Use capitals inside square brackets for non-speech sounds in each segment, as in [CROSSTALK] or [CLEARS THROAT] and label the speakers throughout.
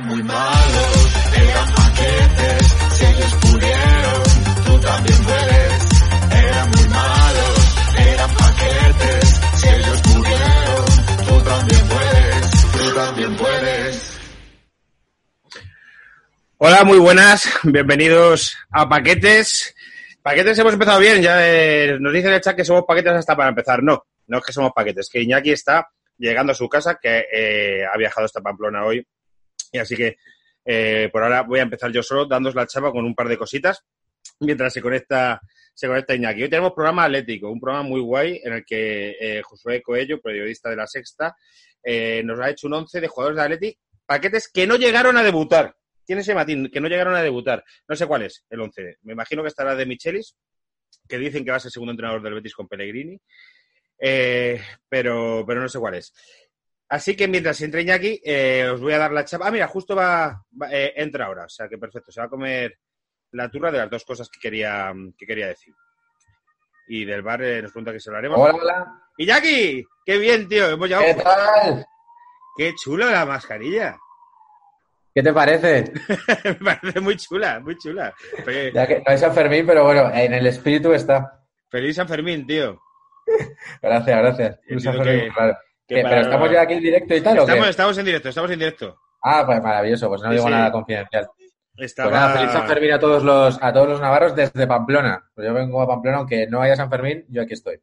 Speaker 1: eran muy malos, eran paquetes, si ellos pudieron, tú también puedes. Eran muy malos, eran paquetes, si ellos pudieron, tú también puedes, tú también puedes.
Speaker 2: Hola, muy buenas, bienvenidos a Paquetes. Paquetes hemos empezado bien, ya eh, nos dicen en el chat que somos paquetes hasta para empezar. No, no es que somos paquetes, que Iñaki está llegando a su casa, que eh, ha viajado hasta Pamplona hoy. Y así que eh, por ahora voy a empezar yo solo, dándos la chapa con un par de cositas, mientras se conecta, se conecta Iñaki. Hoy tenemos programa atlético, un programa muy guay en el que eh, Josué Coello, periodista de La Sexta, eh, nos ha hecho un once de jugadores de Atleti, paquetes que no llegaron a debutar. Tiene ese matín, que no llegaron a debutar. No sé cuál es el once. Me imagino que estará de Michelis, que dicen que va a ser segundo entrenador del Betis con Pellegrini. Eh, pero, pero no sé cuál es. Así que mientras entre Iñaki, eh, os voy a dar la chapa. Ah, mira, justo va, va- eh, entra ahora. O sea que perfecto. Se va a comer la turra de las dos cosas que quería, que quería decir. Y del bar eh, nos pregunta que se lo haremos.
Speaker 3: Hola, hola.
Speaker 2: ¡Iñaki! ¡Qué bien, tío! Hemos llegado.
Speaker 3: ¿Qué tal?
Speaker 2: ¡Qué chula la mascarilla!
Speaker 3: ¿Qué te parece? [LAUGHS]
Speaker 2: Me parece muy chula, muy chula.
Speaker 3: Ya que no es San Fermín, pero bueno, en el espíritu está.
Speaker 2: Feliz San Fermín, tío. [LAUGHS]
Speaker 3: Gracias, gracias. San Fermín,
Speaker 2: que-
Speaker 3: claro. ¿Qué,
Speaker 2: para-
Speaker 3: ¿Pero estamos ya aquí en directo y tal o
Speaker 2: Estamos,
Speaker 3: qué?
Speaker 2: estamos en directo, estamos en directo.
Speaker 3: Ah, pues maravilloso, pues no
Speaker 2: Sí,
Speaker 3: digo
Speaker 2: sí.
Speaker 3: nada confidencial.
Speaker 2: Estaba...
Speaker 3: Pues nada, feliz San Fermín a todos los a todos los navarros desde Pamplona. Pues yo vengo a Pamplona, aunque no haya San Fermín, yo aquí estoy.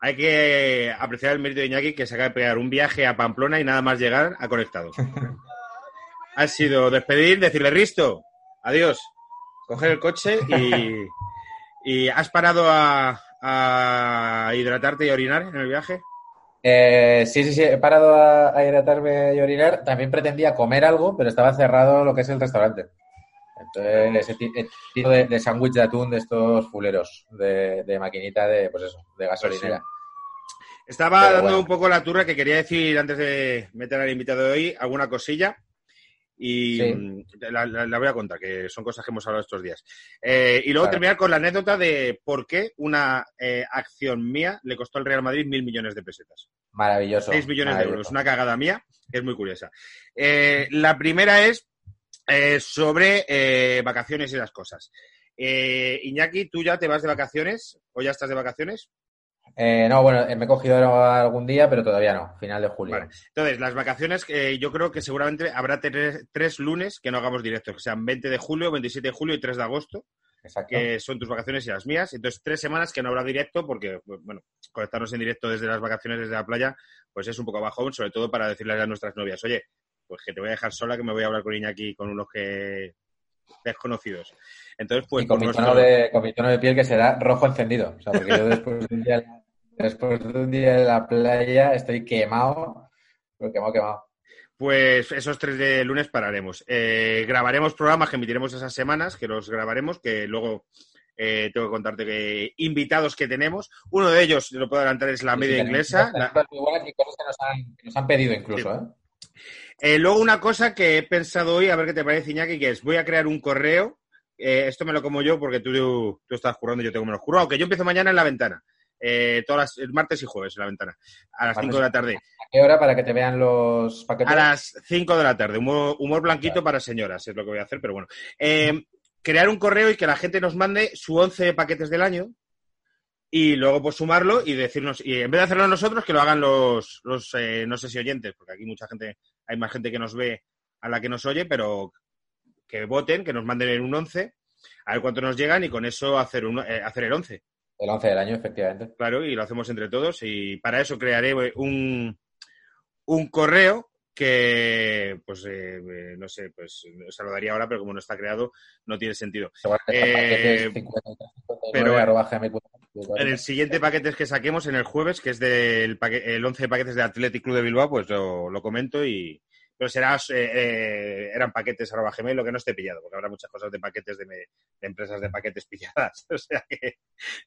Speaker 2: Hay que apreciar el mérito de Iñaki que se acaba de pegar un viaje a Pamplona y nada más llegar ha conectado. [LAUGHS] ha sido despedir, decirle Risto, adiós, coger el coche y, [LAUGHS] y ¿has parado a, a hidratarte y a orinar en el viaje?
Speaker 3: Eh, sí, sí, sí, he parado a, a hidratarme y orinar. También pretendía comer algo, pero estaba cerrado lo que es el restaurante. Entonces, ese el tipo de, de sándwich de atún de estos fuleros, de, de maquinita de, pues eso, de gasolinera.
Speaker 2: Estaba
Speaker 3: Pero
Speaker 2: dando
Speaker 3: bueno.
Speaker 2: un poco la turra que quería decir antes de meter al invitado de hoy alguna cosilla y
Speaker 3: Sí.
Speaker 2: mm, la, la- la voy a contar, que son cosas que hemos hablado estos días. Eh, y luego
Speaker 3: Claro.
Speaker 2: terminar con la anécdota de por qué una eh, acción mía le costó al Real Madrid mil millones de pesetas.
Speaker 3: Maravilloso.
Speaker 2: 6 millones de euros, una cagada mía, que es muy curiosa. Eh, la primera es sobre vacaciones y las cosas. Iñaki, ¿tú ya te vas de vacaciones o ya estás de vacaciones?
Speaker 3: Eh, no, bueno, eh, me he cogido algún día, pero todavía no, final de julio.
Speaker 2: Vale. Entonces, las vacaciones, eh, yo creo que seguramente habrá tres, tres lunes que no hagamos directos, que sean 20 de julio, 27 de julio y 3 de agosto,
Speaker 3: Exacto.
Speaker 2: que son tus vacaciones y las mías. Entonces, tres semanas que no habrá directo porque, bueno, conectarnos en directo desde las vacaciones, desde la playa, pues es un poco bajón, sobre todo para decirles a nuestras novias, oye, pues que te voy a dejar sola, que me voy a hablar con Iñaki con unos que desconocidos. Entonces, pues,
Speaker 3: y con mi,
Speaker 2: nuestro-
Speaker 3: tono de, con mi tono de piel que será rojo encendido. O sea, porque yo después de un día, después de un día en la playa estoy quemado, pero quemado, quemado.
Speaker 2: Pues esos tres de lunes pararemos. Eh, grabaremos programas que emitiremos esas semanas, que los grabaremos, que luego eh, tengo que contarte que invitados que tenemos. Uno de ellos, lo puedo adelantar, es la
Speaker 3: Sí,
Speaker 2: media inglesa.
Speaker 3: cosas
Speaker 2: La-
Speaker 3: muy buenas y cosas que nos han, que nos han pedido incluso, ¿eh?
Speaker 2: Eh, luego una cosa que he pensado hoy, a ver qué te parece, Iñaki, que es voy a crear un correo. Eh, esto me lo como yo porque tú, tú estás currando y yo tengo menos currado. Aunque yo empiezo mañana en la ventana. Eh, todas las, martes y jueves en la ventana. A las
Speaker 3: Martes
Speaker 2: 5 de la tarde.
Speaker 3: ¿A qué hora para que te vean los paquetes?
Speaker 2: A las 5 de la tarde. Humor, humor blanquito para señoras, es lo que voy a hacer, pero bueno. Eh, crear un correo y que la gente nos mande su 11 paquetes del año y luego pues sumarlo y decirnos, y en vez de hacerlo nosotros, que lo hagan los, los eh, no sé si oyentes, porque aquí mucha gente, hay más gente que nos ve a la que nos oye, pero que voten, que nos manden en un 11, a ver cuánto nos llegan y con eso hacer, un, eh, hacer el 11.
Speaker 3: El 11 del año, efectivamente.
Speaker 2: Claro, y lo hacemos entre todos. Y para eso crearé un, un correo que, pues, eh, eh, no sé, pues se lo daría ahora, pero como no está creado, no tiene sentido. Eh,
Speaker 3: paquetes 53, 59,
Speaker 2: pero-
Speaker 3: gmail.com.
Speaker 2: En el siguiente paquetes que saquemos en el jueves, que es del el 11 paquetes de Athletic Club de Bilbao, pues lo, lo comento y... Pero será, eh, eh, eran paquetes arroba gmail, lo que no esté pillado, porque habrá muchas cosas de paquetes de, me- de empresas de paquetes pilladas. [LAUGHS] O sea que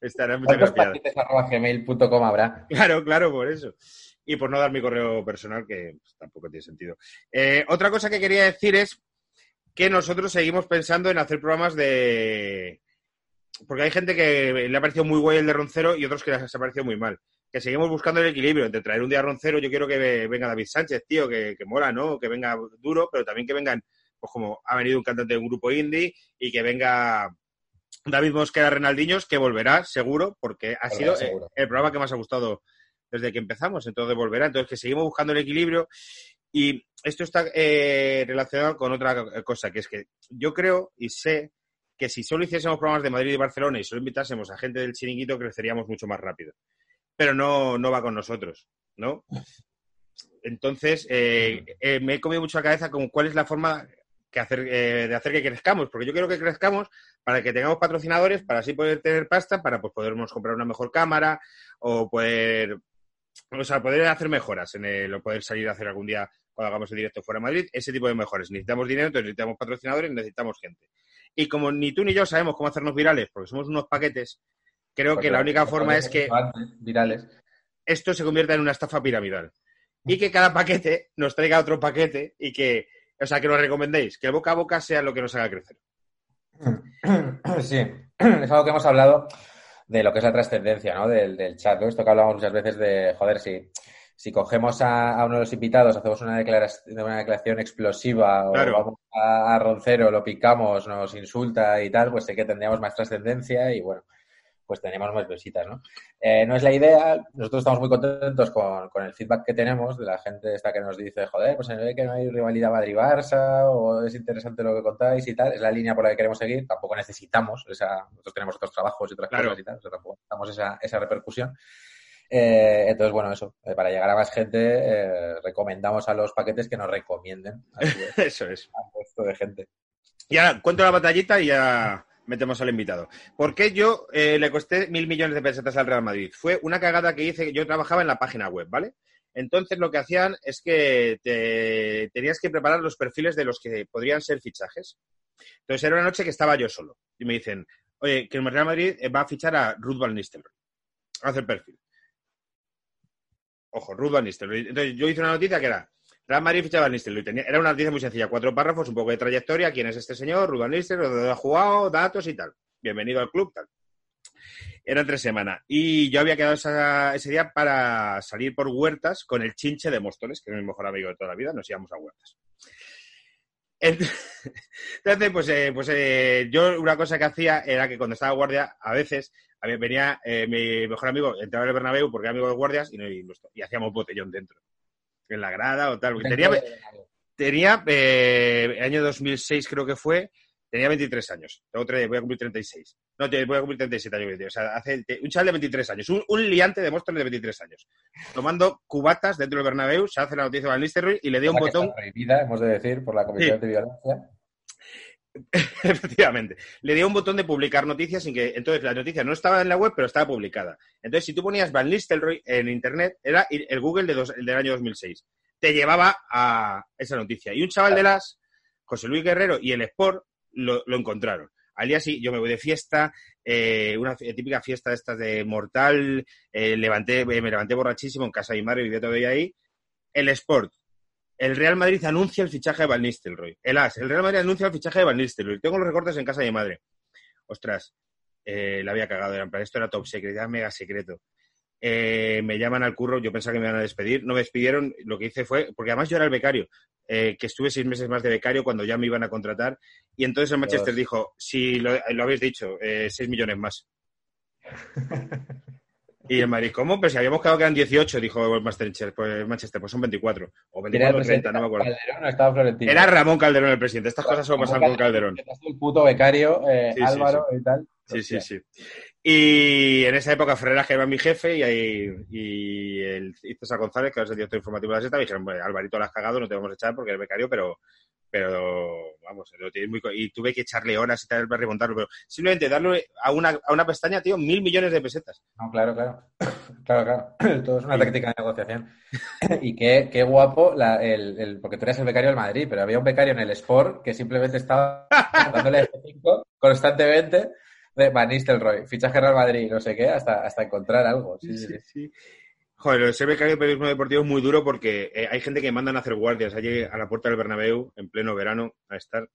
Speaker 2: estarán muchas
Speaker 3: ¿Cuántos
Speaker 2: cosas pilladas.
Speaker 3: paquetes arroba gmail.com habrá?
Speaker 2: Claro, claro, por eso. Y por no dar mi correo personal, que pues, tampoco tiene sentido. Eh, otra cosa que quería decir es que nosotros seguimos pensando en hacer programas de... Porque hay gente que le ha parecido muy guay el de Roncero y otros que les ha parecido muy mal. Que seguimos buscando el equilibrio entre traer un día roncero, yo quiero que venga David Sánchez, tío, que, que mola, ¿no? Que venga duro, pero también que vengan, pues como ha venido un cantante de un grupo indie y que venga David Mosquera Renaldiños, que volverá seguro, porque ha sido eh, el programa que más ha gustado desde que empezamos, entonces volverá. Entonces, que seguimos buscando el equilibrio y esto está eh, relacionado con otra cosa, que es que yo creo y sé que si solo hiciésemos programas de Madrid y Barcelona y solo invitásemos a gente del chiringuito, creceríamos mucho más rápido. Pero no, no va con nosotros, ¿no? Entonces, eh, eh, me he comido mucho la cabeza con cuál es la forma que hacer, de hacer que crezcamos, porque yo quiero que crezcamos para que tengamos patrocinadores, para así poder tener pasta, para pues, podernos comprar una mejor cámara o poder, o sea, poder hacer mejoras en el, o poder salir a hacer algún día cuando hagamos el directo fuera de Madrid, ese tipo de mejores. Necesitamos dinero, necesitamos patrocinadores, necesitamos gente. Y como ni tú ni yo sabemos cómo hacernos virales, porque somos unos paquetes, creo que la única forma es que
Speaker 3: virales.
Speaker 2: esto se convierta en una estafa piramidal. Y que cada paquete nos traiga otro paquete y que, o sea, que lo recomendéis, que boca a boca sea lo que nos haga crecer. [CLEARS THROAT]
Speaker 3: Sí, [CLEARS THROAT] es algo que hemos hablado de lo que es la trascendencia, ¿no? Del, del chat, Esto que hablamos muchas veces de, joder, si si cogemos a, uno de los invitados, hacemos una declaración, una declaración explosiva o vamos a, Roncero, lo picamos, nos insulta y tal, pues sé que tendríamos más trascendencia y bueno, pues tenemos más visitas, ¿no? Eh, no es la idea, nosotros estamos muy contentos con, el feedback que tenemos de la gente esta que nos dice, joder, pues se ve que no hay rivalidad Madrid-Barça o es interesante lo que contáis y tal, es la línea por la que queremos seguir, tampoco necesitamos esa, nosotros tenemos otros trabajos y otras cosas y tal, tampoco necesitamos esa, esa repercusión. Eh, entonces, bueno, eso, eh, para llegar a más gente, eh, recomendamos a los paquetes que nos recomienden. [LAUGHS]
Speaker 2: eso es.
Speaker 3: Resto de gente.
Speaker 2: Y ahora, cuento la batallita y ya metemos al invitado. ¿Por qué yo le costé mil millones de pesetas al Real Madrid? Fue una cagada que hice, yo trabajaba en la página web, ¿vale? Entonces lo que hacían es que te, tenías que preparar los perfiles de los que podrían ser fichajes. Entonces era una noche que estaba yo solo. Y me dicen, oye, que el Real Madrid va a fichar a Ruth Van Nistelrooy. Hacer perfil. Ojo, Ruth Van Nistelrooy. Entonces, yo hice una noticia que era Real Madrid fichaba Van Nistelrooy. era una noticia muy sencilla, cuatro párrafos, un poco de trayectoria, quién es este señor, Ruth Van Nistelrooy, dónde ha jugado, datos y tal. Bienvenido al club, tal. Era tres semanas. Y yo había quedado ese día para salir por huertas con el chinche de Móstoles, que es mi mejor amigo de toda la vida, nos íbamos a huertas. [LAUGHS] Entonces, pues, eh, pues eh, yo una cosa que hacía era que cuando estaba guardia, a veces a venía eh, mi mejor amigo, entraba en el Bernabéu porque era amigo de guardias y, y, hacíamos botellón dentro, en la grada o tal. tenía, tenía eh, año 2006 creo que fue, tenía 23 años. Tengo voy a cumplir 36. No, voy a cumplir 37 años. O sea, hace, un chaval de 23 años, un, liante de Móstoles de 23 años. Tomando cubatas dentro del Bernabéu, se hace la noticia de Van Nistelrooy y le dio un botón...
Speaker 3: Prohibida, hemos de decir, por la Comisión de Violencia. [LAUGHS]
Speaker 2: Efectivamente. Le dio un botón de publicar noticias sin que. Entonces, la noticia no estaba en la web, pero estaba publicada. Entonces, si tú ponías Van Nistelrooy en internet, era el Google de del año 2006. Te llevaba a esa noticia. Y un chaval de las, José Luis Guerrero y el Sport, lo, encontraron. Al día sí, yo me voy de fiesta, eh, una típica fiesta de estas de mortal, eh, levanté, me levanté borrachísimo en casa de mi madre, vivía todavía ahí. El Sport, el Real Madrid anuncia el fichaje de Van Nistelrooy. El AS, el Real Madrid anuncia el fichaje de Van Nistelrooy. Tengo los recortes en casa de mi madre. Ostras, eh, la había cagado. Era, esto era top secret, era mega secreto. Eh, me llaman al curro, yo pensaba que me iban a despedir. No me despidieron, lo que hice fue, porque además yo era el becario, eh, que estuve seis meses más de becario cuando ya me iban a contratar. Y entonces el Manchester dijo, si lo, lo habéis dicho, seis millones más. [LAUGHS] Y el Madrid, ¿cómo? Pero si habíamos quedado que eran 18, dijo el Manchester, pues, Manchester, pues son 24. O 24 o 30, no me acuerdo.
Speaker 3: Calderón.
Speaker 2: Era Ramón Calderón el presidente. Estas cosas solo pasan con Calderón.
Speaker 3: El puto becario, eh, Álvaro y tal.
Speaker 2: Sí, sí, sí. Y en esa época Ferreras, que era mi jefe, y, ahí, y el César González, que era el director informativo de la SETA, me dijeron, bueno, Alvarito la has cagado, no te vamos a echar porque eres becario, pero pero vamos, lo tienes muy... Y tuve que echarle horas y tal para remontarlo, pero simplemente darle a una, a una pestaña, tío, mil millones de pesetas.
Speaker 3: No, claro, claro. [COUGHS] Claro, claro. [COUGHS] Todo es una táctica de negociación. [COUGHS] y qué, qué guapo, la, el, el, porque tú eres el becario del Madrid, pero había un becario en el Sport que simplemente estaba [LAUGHS] dándole F5 constantemente de Van Nistelrooy, fichaje Real Madrid, no sé qué, hasta, hasta encontrar algo. sí. sí. sí.
Speaker 2: Joder, ser becario de periodismo deportivo es muy duro porque eh, hay gente que mandan a hacer guardias allí a la puerta del Bernabéu en pleno verano a estar.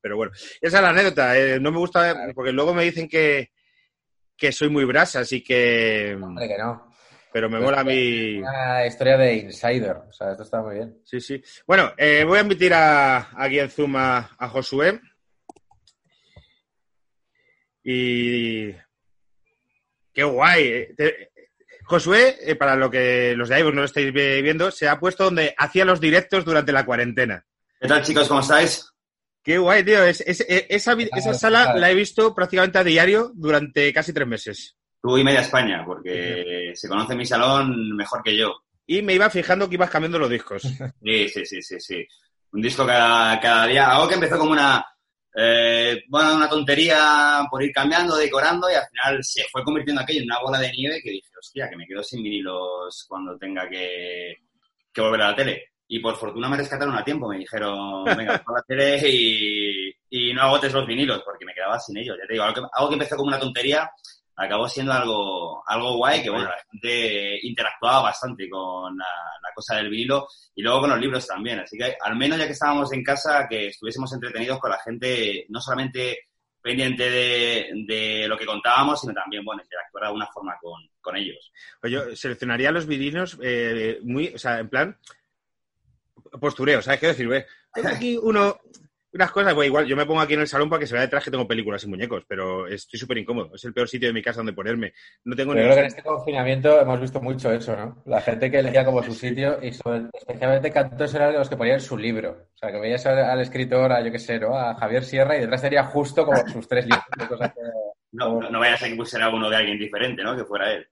Speaker 2: Pero bueno, esa es la anécdota. Eh, no me gusta porque luego me dicen que, que soy muy brasa, así que...
Speaker 3: Hombre, que no.
Speaker 2: pero me mola mí.
Speaker 3: Una historia de insider. O sea, esto está muy bien.
Speaker 2: Sí, sí. Bueno, eh, voy a invitar a, aquí en Zoom a, a Josué. Y. ¡Qué guay! Te- Josué, eh, para lo que los de iVoox no lo estáis vi- viendo, se ha puesto donde hacía los directos durante la cuarentena.
Speaker 4: ¿Qué tal, chicos? ¿Cómo estáis?
Speaker 2: Qué guay, tío. Es- es- eh, esa, esa sala la he visto prácticamente a diario durante casi tres meses.
Speaker 4: Tú y media España, porque se conoce mi salón mejor que yo.
Speaker 2: Y me iba fijando que ibas cambiando los discos.
Speaker 4: Sí, sí, sí, sí, sí. Un disco cada, cada día. Algo que empezó como una, eh, bueno, una tontería por ir cambiando, decorando, y al final se fue convirtiendo aquello en una bola de nieve que dije, hostia, que me quedo sin vinilos cuando tenga que, que volver a la tele. Y por fortuna me rescataron a tiempo, me dijeron, venga, [LAUGHS] por la tele y, y no agotes los vinilos, porque me quedaba sin ellos. Ya te digo, algo que, algo que empezó como una tontería, acabó siendo algo, algo guay, que bueno, la gente interactuaba bastante con la, la cosa del vinilo y luego con los libros también. Así que al menos ya que estábamos en casa, que estuviésemos entretenidos con la gente, no solamente pendiente de, de lo que contábamos, sino también, bueno, interactuar de alguna forma con, con ellos.
Speaker 2: Pues yo seleccionaría los vinilos eh, muy, o sea, en plan postureo, ¿sabes qué decir? Ve, Tengo aquí uno, unas cosas, pues igual, yo me pongo aquí en el salón para que se vea detrás que tengo películas y muñecos, pero estoy súper incómodo. Es el peor sitio de mi casa donde ponerme. No tengo
Speaker 3: Pero
Speaker 2: ni...
Speaker 3: creo que en este confinamiento hemos visto mucho eso, ¿no? La gente que elegía como su sitio y sobre- especialmente cantos eran los que ponían su libro. O sea, que veías al, al escritor, a yo qué sé, ¿no? A Javier Sierra y detrás tenía justo como sus tres libros de cosas que... [LAUGHS]
Speaker 4: No, no, no vaya a ser que pusiera uno de alguien diferente, ¿no? Que fuera él.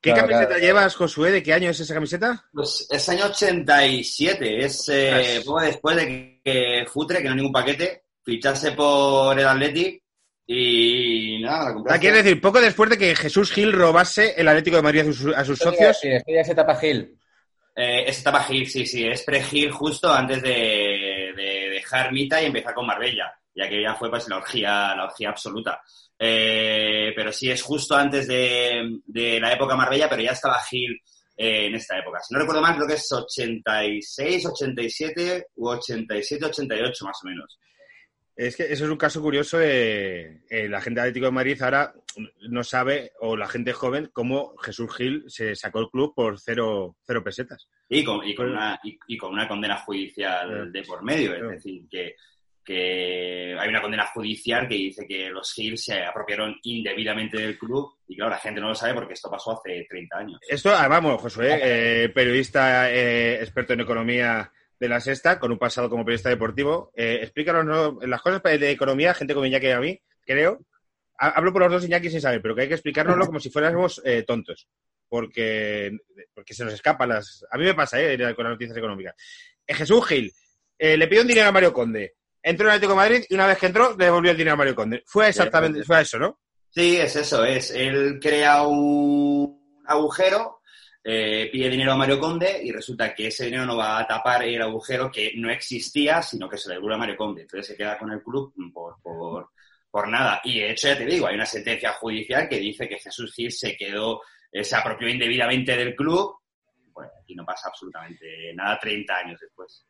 Speaker 2: ¿Qué
Speaker 3: Claro,
Speaker 2: camiseta
Speaker 3: claro.
Speaker 2: llevas, Josué? ¿De qué año es esa camiseta?
Speaker 4: Pues es año 87, es eh, poco después de que Futre, que no hay ningún paquete, fichase por el Athletic y nada, la
Speaker 2: Ah, quiere decir, poco después de que Jesús Gil robase el Atlético de Madrid a sus, a sus socios.
Speaker 3: Sí, ya es etapa Gil.
Speaker 4: Eh, es etapa Gil, sí, sí, es pre-Gil justo antes de, de dejar Mita y empezar con Marbella, ya que ya fue pues la orgía, la orgía absoluta. Eh, pero sí, es justo antes de, de la época Marbella, pero ya estaba Gil eh, en esta época. Si no recuerdo mal, creo que es 86, 87 u 87, 88 más o menos.
Speaker 2: Es que eso es un caso curioso eh, la gente de Atlético de Madrid ahora no sabe, o la gente joven, cómo Jesús Gil se sacó el club por cero, cero pesetas.
Speaker 4: Y con, y con,
Speaker 2: Pues-
Speaker 4: una, y, y con una condena judicial
Speaker 2: Claro.
Speaker 4: de por medio. Es decir, que, que hay una condena judicial que dice que los Gil se apropiaron indebidamente del club. Y claro, la gente no lo sabe porque esto pasó hace 30 años.
Speaker 2: Esto, ah, vamos, Josué, eh, periodista eh, experto en economía de la Sexta, con un pasado como periodista deportivo. Eh, explícanos ¿no? las cosas de economía, gente como Iñaki y a mí, creo. Ha- Hablo por los dos Iñaki sin saber, pero que hay que explicárnoslo como si fuéramos eh, tontos. Porque, porque se nos escapan las... A mí me pasa, ¿eh? con las noticias económicas. Eh, Jesús Gil eh, le pidió un dinero a Mario Conde. Entró en el Atlético de Madrid y una vez que entró, le devolvió el dinero a Mario Conde. Fue exactamente, fue eso, ¿no?
Speaker 4: Sí, es eso, es. Él crea un agujero, eh, pide dinero a Mario Conde y resulta que ese dinero no va a tapar el agujero que no existía, sino que se le devuelve a Mario Conde. Entonces se queda con el club por, por, por nada. Y de hecho, ya te digo, hay una sentencia judicial que dice que Jesús Gil se quedó, eh, se apropió indebidamente del club. Bueno, aquí no pasa absolutamente nada 30 años después.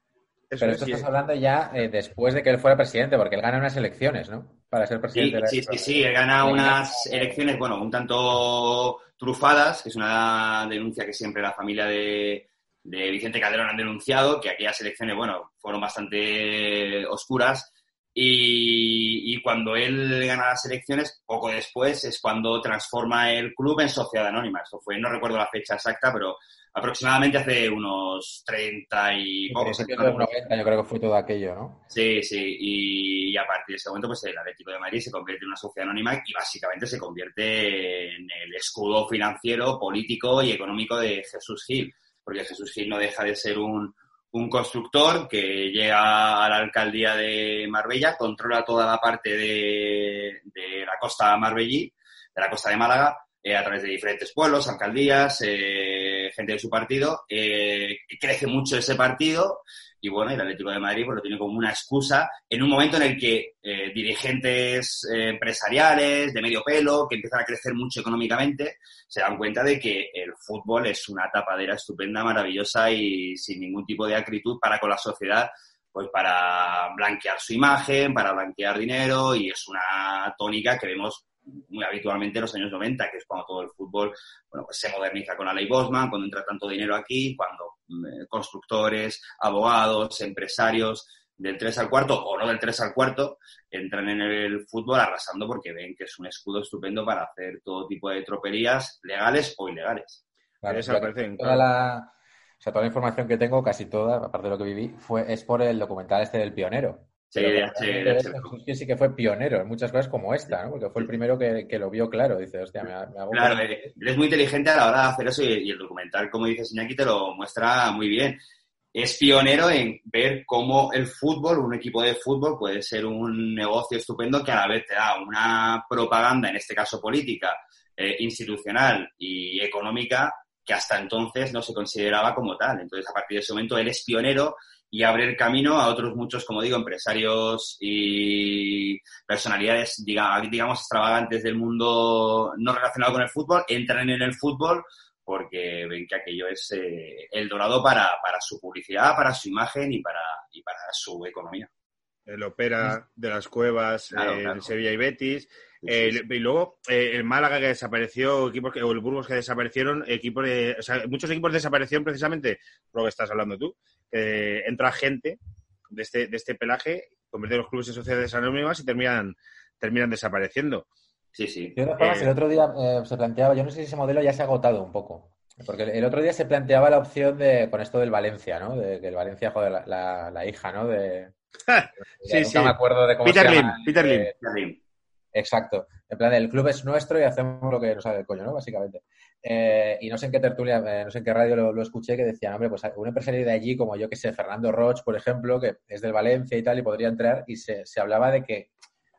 Speaker 2: Eso
Speaker 3: Pero
Speaker 2: es,
Speaker 3: esto
Speaker 2: sí.
Speaker 3: estás hablando ya eh, después de que él fuera presidente, porque él gana unas elecciones, ¿no? Para ser
Speaker 4: Sí,
Speaker 3: presidente. de la-
Speaker 4: sí, sí, sí, él gana unas elecciones, bueno, un tanto trufadas, que es una denuncia que siempre la familia de, de Vicente Calderón han denunciado, que aquellas elecciones, bueno, fueron bastante oscuras. Y, y cuando él gana las elecciones, poco después es cuando transforma el club en sociedad anónima. Esto fue, no recuerdo la fecha exacta, pero aproximadamente hace unos 30 y pocos años.
Speaker 3: de los 90 yo creo que fue todo aquello, ¿no?
Speaker 4: Sí, sí, y, y a partir de ese momento, pues el Atlético de Madrid se convierte en una sociedad anónima y básicamente se convierte en el escudo financiero, político y económico de Jesús Gil, porque Jesús Gil no deja de ser un, un constructor que llega a la alcaldía de Marbella, controla toda la parte de, de la costa marbellí, de la costa de Málaga, eh, a través de diferentes pueblos, alcaldías, eh, gente de su partido, eh, crece mucho ese partido y bueno, el Atlético de Madrid pues, lo tiene como una excusa en un momento en el que eh, dirigentes eh, empresariales de medio pelo, que empiezan a crecer mucho económicamente, se dan cuenta de que el fútbol es una tapadera estupenda, maravillosa y sin ningún tipo de acritud para con la sociedad, pues para blanquear su imagen, para blanquear dinero y es una tónica que vemos muy habitualmente en los años 90, que es cuando todo el fútbol bueno, pues se moderniza con la ley Bosman, cuando entra tanto dinero aquí, cuando mm, constructores, abogados, empresarios del 3 al cuarto o no del 3 al cuarto entran en el fútbol arrasando porque ven que es un escudo estupendo para hacer todo tipo de troperías legales o ilegales.
Speaker 3: Claro, toda, la, o sea, toda la información que tengo, casi toda, aparte de lo que viví, fue, es por el documental este del pionero.
Speaker 4: Sí,
Speaker 3: de sí que fue pionero en muchas cosas como esta, ¿no? Porque fue el primero que, lo vio claro. Dice, hostia, me, hago
Speaker 4: Claro, él es muy inteligente a la hora de hacer eso y, el documental, como dice Iñaki, te lo muestra muy bien. Es pionero en ver cómo el fútbol, un equipo de fútbol, puede ser un negocio estupendo que a la vez te da una propaganda, en este caso política, eh, institucional y económica, que hasta entonces no se consideraba como tal. Entonces, a partir de ese momento, él es pionero y abre el camino a otros muchos, como digo, empresarios y personalidades, digamos, extravagantes del mundo no relacionado con el fútbol, entran en el fútbol porque ven que aquello es eh, el dorado para, para, su publicidad, para su imagen y para, y para su economía.
Speaker 2: El Opera de las Cuevas, en Sevilla y Betis. y luego eh, el Málaga que desapareció, equipos que, o el Burgos que desaparecieron, equipos de, o sea, muchos equipos desaparecieron precisamente por lo que estás hablando tú. Entra gente de este, de este pelaje, convierte los clubes en sociedades anónimas y terminan, terminan desapareciendo.
Speaker 4: Sí, sí.
Speaker 3: el otro día eh, se planteaba, yo no sé si ese modelo ya se ha agotado un poco. Porque el otro día se planteaba la opción de, con esto del Valencia, ¿no? De que el Valencia, joder, la, la, hija, ¿no? De, [LAUGHS]
Speaker 2: sí, sí.
Speaker 3: me acuerdo de cómo
Speaker 2: Peter
Speaker 3: se
Speaker 2: Lim,
Speaker 3: llama.
Speaker 2: Peter Lim.
Speaker 4: Lim.
Speaker 3: Exacto. En plan, el club es nuestro y hacemos lo que nos sabe el coño, ¿no? Básicamente. Eh, y no sé en qué tertulia, eh, no sé en qué radio lo, escuché que decían, hombre, pues un empresario de allí, como yo que sé, Fernando Roch, por ejemplo, que es del Valencia y tal, y podría entrar, y se, se hablaba de que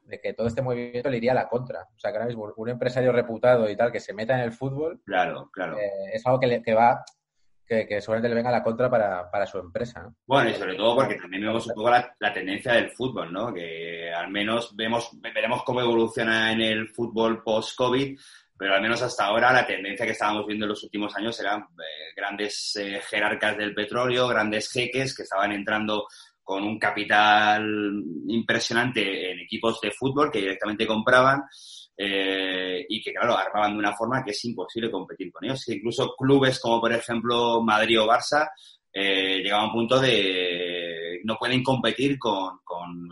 Speaker 3: de que todo este movimiento le iría a la contra. O sea, que ahora mismo un empresario reputado y tal que se meta en el fútbol.
Speaker 4: Claro, claro.
Speaker 3: Eh, es algo que, que va. Que, que, seguramente le venga a la contra para, para su empresa. ¿no?
Speaker 4: Bueno, y sobre todo porque también vemos un poco la, la, tendencia del fútbol, ¿no? Que al menos vemos, veremos cómo evoluciona en el fútbol post-COVID, pero al menos hasta ahora la tendencia que estábamos viendo en los últimos años eran eh, grandes eh, jerarcas del petróleo, grandes jeques que estaban entrando con un capital impresionante en equipos de fútbol que directamente compraban eh, y que, claro, armaban de una forma que es imposible competir con ellos. Incluso clubes como, por ejemplo, Madrid o Barça eh, llegaban a un punto de no pueden competir con, con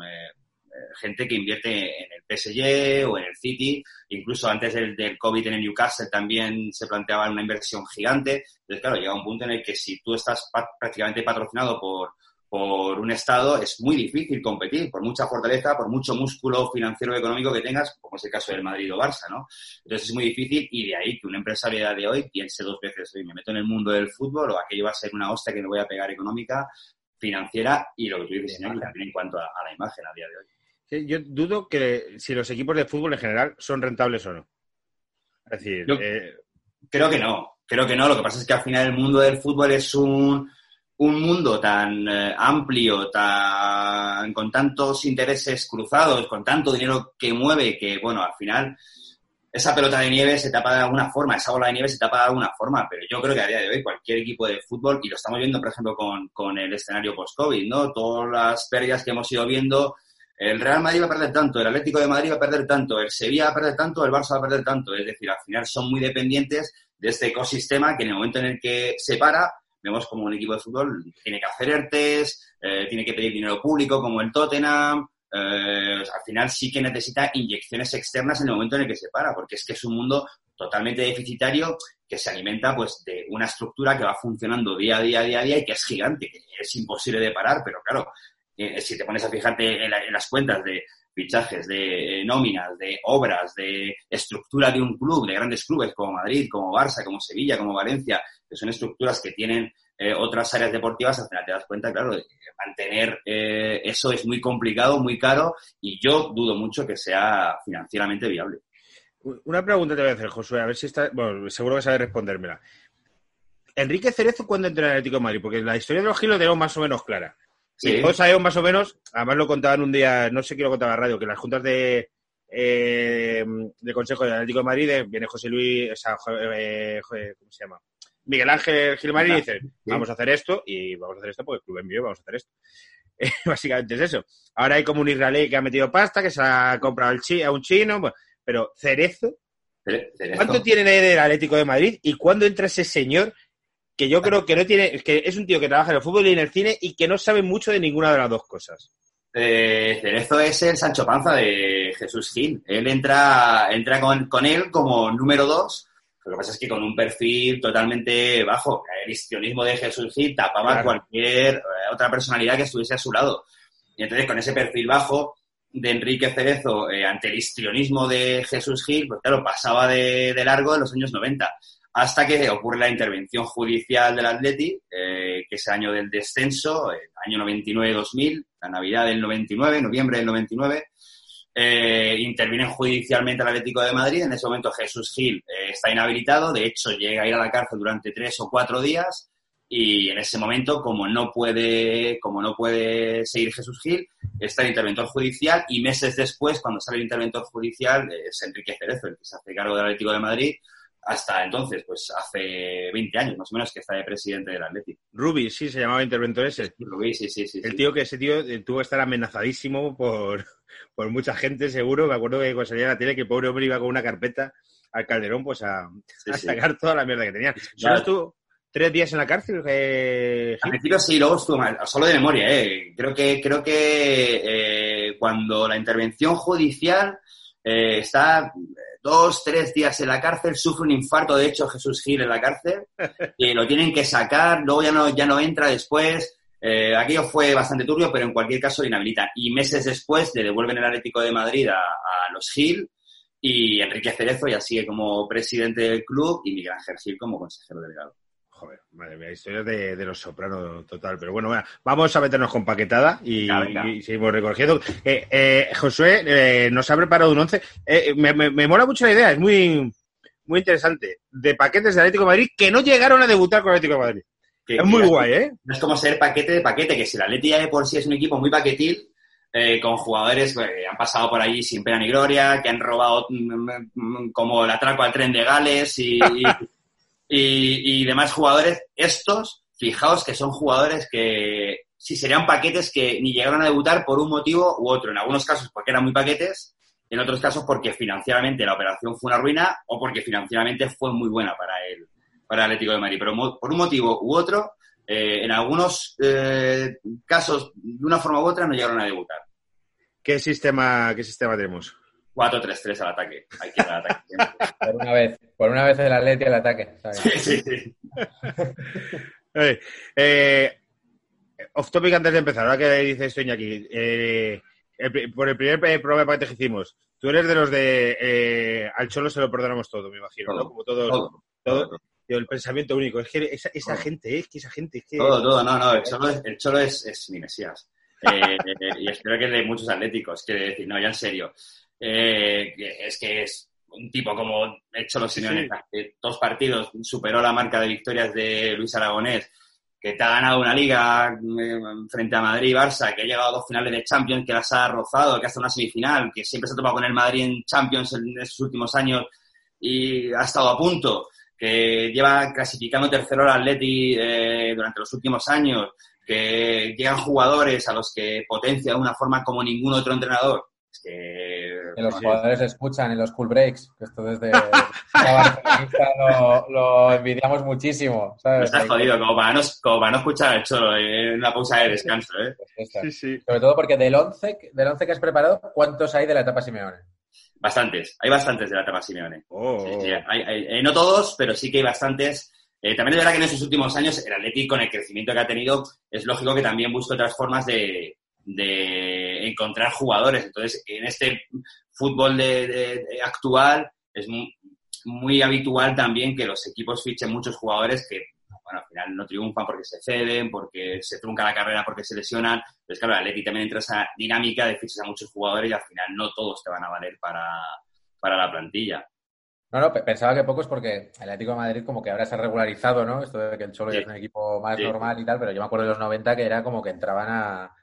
Speaker 4: gente que invierte en el PSG o en el City. Incluso antes del, del, COVID en el Newcastle también se planteaba una inversión gigante. Entonces, claro, llega un punto en el que si tú estás prácticamente patrocinado por por un Estado es muy difícil competir, por mucha fortaleza, por mucho músculo financiero y económico que tengas, como es el caso del Madrid o Barça, ¿no? Entonces es muy difícil y de ahí que un empresario de hoy piense dos veces, oye, me meto en el mundo del fútbol o aquello va a ser una hostia que me voy a pegar económica, financiera y lo que tú dices, también en cuanto a, la imagen a día de hoy.
Speaker 2: Yo dudo que si los equipos de fútbol en general son rentables o no. Es decir, eh...
Speaker 4: creo que no, creo que no. Lo que pasa es que al final el mundo del fútbol es un un mundo tan eh, amplio, tan, con tantos intereses cruzados, con tanto dinero que mueve, que, bueno, al final esa pelota de nieve se tapa de alguna forma, esa bola de nieve se tapa de alguna forma, pero yo creo que a día de hoy cualquier equipo de fútbol, y lo estamos viendo, por ejemplo, con, con el escenario post-COVID, ¿no? Todas las pérdidas que hemos ido viendo, el Real Madrid va a perder tanto, el Atlético de Madrid va a perder tanto, el Sevilla va a perder tanto, el Barça va a perder tanto, es decir, al final son muy dependientes de este ecosistema que en el momento en el que se para, vemos como un equipo de fútbol tiene que hacer ERTES, eh, tiene que pedir dinero público como el Tottenham. Eh, al final sí que necesita inyecciones externas en el momento en el que se para, porque es que es un mundo totalmente deficitario que se alimenta pues de una estructura que va funcionando día a día, día a día y que es gigante, que es imposible de parar, pero claro, eh, si te pones a fijarte en, la, en, las cuentas de fichajes, de nóminas, de obras, de estructura de un club, de grandes clubes como Madrid, como Barça, como Sevilla, como Valencia, que son estructuras que tienen eh, otras áreas deportivas, al final te das cuenta, claro, de mantener eh, eso es muy complicado, muy caro y yo dudo mucho que sea financieramente viable.
Speaker 2: Una pregunta te voy a hacer, Josué, a ver si está, bueno, seguro que sabes respondérmela. Enrique Cerezo, ¿cuándo entró en Atlético Madrid? Porque la historia de los Gilos tenemos más o menos clara. Sí. todos sabemos más o menos, además lo contaban un día, no sé quién lo contaba en la radio, que las juntas de, eh, de Consejo del Atlético de Madrid viene José Luis, o sea, eh, ¿cómo se llama? Miguel Ángel Gilmarín y dice, vamos a hacer esto y vamos a hacer esto porque el club envió, vamos a hacer esto. [LAUGHS] Básicamente es eso. Ahora hay como un israelí que ha metido pasta, que se ha comprado el chi a un chino. Pero Cerezo,
Speaker 4: Cere- Cerezo.
Speaker 2: ¿cuánto tiene del Atlético de Madrid y cuándo entra ese señor que yo creo que no tiene, que es un tío que trabaja en el fútbol y en el cine y que no sabe mucho de ninguna de las dos cosas?
Speaker 4: Eh, Cerezo es el Sancho Panza de Jesús Gil. Él entra, entra con, con él como número dos. Lo que pasa es que con un perfil totalmente bajo. El histrionismo de Jesús Gil tapaba
Speaker 2: Claro.
Speaker 4: cualquier eh, otra personalidad que estuviese a su lado. Y entonces con ese perfil bajo de Enrique Cerezo eh, ante el histrionismo de Jesús Gil, pues claro, pasaba de, de largo en los años 90. Hasta que ocurre la intervención judicial del Atleti, eh, que es el año del descenso, el año 99-2000, la Navidad del 99, noviembre del 99. Eh, intervienen judicialmente el Atlético de Madrid. En ese momento Jesús Gil eh, está inhabilitado, de hecho llega a ir a la cárcel durante tres o cuatro días y en ese momento, como no puede, como no puede seguir Jesús Gil, está el interventor judicial y meses después, cuando sale el interventor judicial, es Enrique Cerezo, el que se hace cargo del Atlético de Madrid. Hasta entonces, pues hace 20 años más o menos que está de presidente del Atlético.
Speaker 2: Rubi, sí, se llamaba interventor ese.
Speaker 4: Rubí, sí, sí, sí.
Speaker 2: El
Speaker 4: sí.
Speaker 2: tío que ese tío eh, tuvo que estar amenazadísimo por, [LAUGHS] por mucha gente, seguro. Me acuerdo que cuando salía la tele que el pobre hombre iba con una carpeta al Calderón pues a,
Speaker 4: Sí,
Speaker 2: a
Speaker 4: sí.
Speaker 2: sacar toda la mierda que tenía. Solo estuvo tres días en la cárcel. eh,
Speaker 4: Al principio sí, luego estuvo mal, solo de memoria, ¿eh? Creo que, creo que eh, cuando la intervención judicial eh, está dos, tres días en la cárcel, sufre un infarto, de hecho, Jesús Gil en la cárcel, [LAUGHS] y lo tienen que sacar, luego ya no, ya no entra después. Eh, aquello fue bastante turbio, pero en cualquier caso lo inhabilitan. Y meses después le devuelven el Atlético de Madrid a, a los Gil y Enrique Cerezo ya sigue como presidente del club y Miguel Ángel Gil como consejero delegado.
Speaker 2: Joder, madre mía, historias de, de los sopranos total. Pero bueno, vamos a meternos con paquetada y,
Speaker 4: Venga, venga.
Speaker 2: y seguimos recogiendo. Eh, eh, Josué eh, nos ha preparado un once. Eh, me, me- me mola mucho la idea, es muy, muy interesante. De paquetes de Atlético de Madrid que no llegaron a debutar con Atlético de Madrid.
Speaker 4: Que-
Speaker 2: Es muy guay, ¿eh?
Speaker 4: No es como ser paquete de paquete, que si el Atleti ya de por sí es un equipo muy paquetil, eh, con jugadores que han pasado por allí sin pena ni gloria, que han robado mm, mm, como el atraco al tren de Gales y, y, [LAUGHS] y demás jugadores, estos, fijaos que son jugadores que sí serían paquetes que ni llegaron a debutar por un motivo u otro. En algunos casos porque eran muy paquetes, en otros casos porque financieramente la operación fue una ruina o porque financieramente fue muy buena para el, para el Atlético de Madrid. Pero por un motivo u otro, eh, en algunos eh, casos, de una forma u otra, no llegaron a debutar.
Speaker 2: ¿Qué sistema, qué sistema tenemos?
Speaker 4: 4-3-3 al ataque. Hay que ir al ataque. [LAUGHS]
Speaker 3: Por una vez, por una vez el Atleti al ataque. ¿sabes?
Speaker 4: Sí, sí, sí. [LAUGHS]
Speaker 2: Eh, eh, off topic antes de empezar, ahora que dice esto Iñaki, eh, el por el primer eh, programa de paquete que hicimos, tú eres de los de eh, al Cholo se lo perdonamos todo, me imagino, ¿no?
Speaker 4: Todo,
Speaker 2: Como todos,
Speaker 4: Todo,
Speaker 2: todo, el pensamiento único. Es que esa, esa gente, es que esa gente, es que
Speaker 4: todo, todo. No, no, el Cholo es, el Cholo es, es mi mesías. [LAUGHS] Eh, eh, y espero que es de muchos atléticos. Quiero decir, no, ya en serio. Eh, es que es un tipo como el Cholo Simeone,
Speaker 2: Sí.
Speaker 4: que dos partidos superó la marca de victorias de Luis Aragonés, que te ha ganado una liga eh, frente a Madrid y Barça, que ha llegado a dos finales de Champions, que las ha rozado, que ha estado en una semifinal, que siempre se ha topado con el Madrid en Champions en estos últimos años y ha estado a punto, que lleva clasificando tercero al Atleti eh, durante los últimos años, que llegan jugadores a los que potencia de una forma como ningún otro entrenador. Es que
Speaker 3: Que los
Speaker 2: Sí.
Speaker 3: jugadores escuchan en los cool breaks, que esto desde [LAUGHS] lo, lo envidiamos muchísimo.
Speaker 4: no
Speaker 3: ¿sabes?
Speaker 4: está jodido, como para no, como para no escuchar al cholo en una pausa de descanso. ¿eh?
Speaker 3: Pues.
Speaker 2: Sí, sí.
Speaker 3: Sobre todo porque del 11, que- del 11 que has preparado, ¿cuántos hay de la etapa Simeone?
Speaker 4: Bastantes, hay bastantes de la etapa Simeone.
Speaker 2: Oh,
Speaker 4: Sí, sí, hay- hay- eh, no todos, pero sí que hay bastantes. Eh, también es verdad que en esos últimos años el Atleti, con el crecimiento que ha tenido, es lógico que también busque otras formas de, de encontrar jugadores. Entonces, en este fútbol de, de- de actual es mu- muy, habitual también que los equipos fichen muchos jugadores que, bueno, al final no triunfan porque se ceden, porque se trunca la carrera, porque se lesionan. Entonces, claro, el Atleti también entra esa dinámica de fichas a muchos jugadores y al final no todos te van a valer para, para la plantilla.
Speaker 3: No, no, pe- pensaba que pocos porque el Atlético de Madrid como que ahora se ha regularizado, ¿no? Esto de que el Cholo ya es un equipo más
Speaker 4: Sí.
Speaker 3: normal y tal, pero yo me acuerdo de los 90 que era como que entraban a,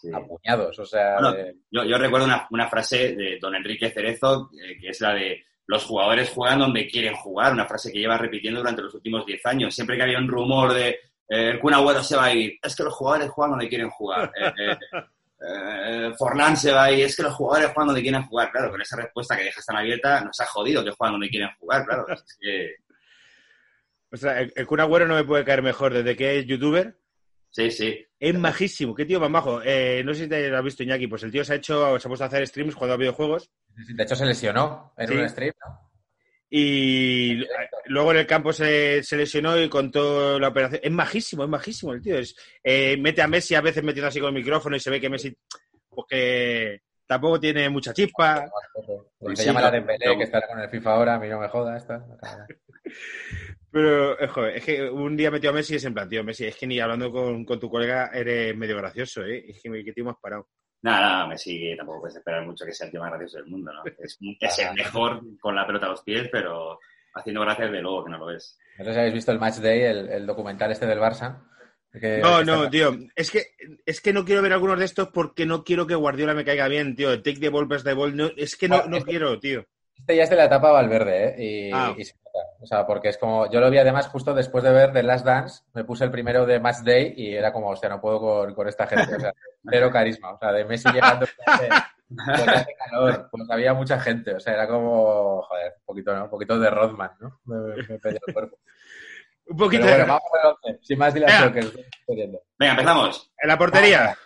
Speaker 4: Sí.
Speaker 3: a puñados, o sea...
Speaker 4: Bueno,
Speaker 3: de-
Speaker 4: Yo, yo recuerdo una, una frase de don Enrique Cerezo, eh, que es la de los jugadores juegan donde quieren jugar, una frase que lleva repitiendo durante los últimos 10 años. Siempre que había un rumor de eh, el Kun Agüero se va a ir, es que los jugadores juegan donde quieren jugar. Eh, eh, eh, Forlán se va y es que los jugadores juegan donde quieren jugar. Claro, con esa respuesta que dejas tan abierta, nos ha jodido que juegan donde quieren jugar, claro. Es que-
Speaker 2: O sea, el, el Kun Agüero no me puede caer mejor desde que es youtuber.
Speaker 4: Sí, sí.
Speaker 2: Es majísimo, qué tío más majo. Eh, no sé si te lo has visto, Iñaki, pues el tío se ha hecho, se ha puesto a hacer streams jugando a videojuegos
Speaker 3: De hecho, se lesionó en
Speaker 2: Sí.
Speaker 3: un stream, ¿no?
Speaker 2: y luego en el campo se, se lesionó y contó la operación. Es majísimo, es majísimo el tío. Es, eh, mete a Messi a veces metiendo así con el micrófono y se ve que Messi, pues que tampoco tiene mucha chispa.
Speaker 3: Porque
Speaker 4: Sí,
Speaker 3: se llama la Dembélé,
Speaker 4: no.
Speaker 3: que estará con el FIFA ahora, a mí no me joda esta. [LAUGHS]
Speaker 2: Pero, eh, joder, es que un día metió a Messi y es en plan, tío, Messi, es que ni hablando con, con tu colega eres medio gracioso, ¿eh? Es que, ¿qué tío más parado?
Speaker 4: Nada, nada, Messi tampoco puedes esperar mucho que sea el tío más gracioso del mundo, ¿no? Es, es el [LAUGHS] mejor con la pelota a los pies, pero haciendo gracias de luego que no lo es.
Speaker 3: No sé si habéis visto el Match Day, el, el documental este del Barça. que-
Speaker 2: No,
Speaker 3: que
Speaker 2: no,
Speaker 3: está-
Speaker 2: tío. Es que, es que no quiero ver algunos de estos porque no quiero que Guardiola me caiga bien, tío. Take the ball, pass the ball. No, es que no,
Speaker 3: Bueno,
Speaker 2: no
Speaker 3: es que-
Speaker 2: quiero, tío.
Speaker 3: Este ya es de la etapa Valverde, ¿eh? Y,
Speaker 2: Ah.
Speaker 3: y se nota. O sea, porque es como. Yo lo vi además justo después de ver The Last Dance. Me puse el primero de Match Day y era como, hostia, no puedo con, con esta gente. O sea, [LAUGHS] cero carisma. O sea, de Messi llegando. Pues hace calor. Pues había mucha gente. O sea, era como. Joder, un poquito, ¿no? Un poquito de Rodman, ¿no? Me, me el cuerpo. [LAUGHS]
Speaker 2: Un
Speaker 3: Pero
Speaker 2: poquito
Speaker 3: bueno,
Speaker 2: de-
Speaker 3: vamos once. Sin más dilación,
Speaker 2: Venga.
Speaker 3: que estoy.
Speaker 4: Venga, empezamos.
Speaker 2: En la portería.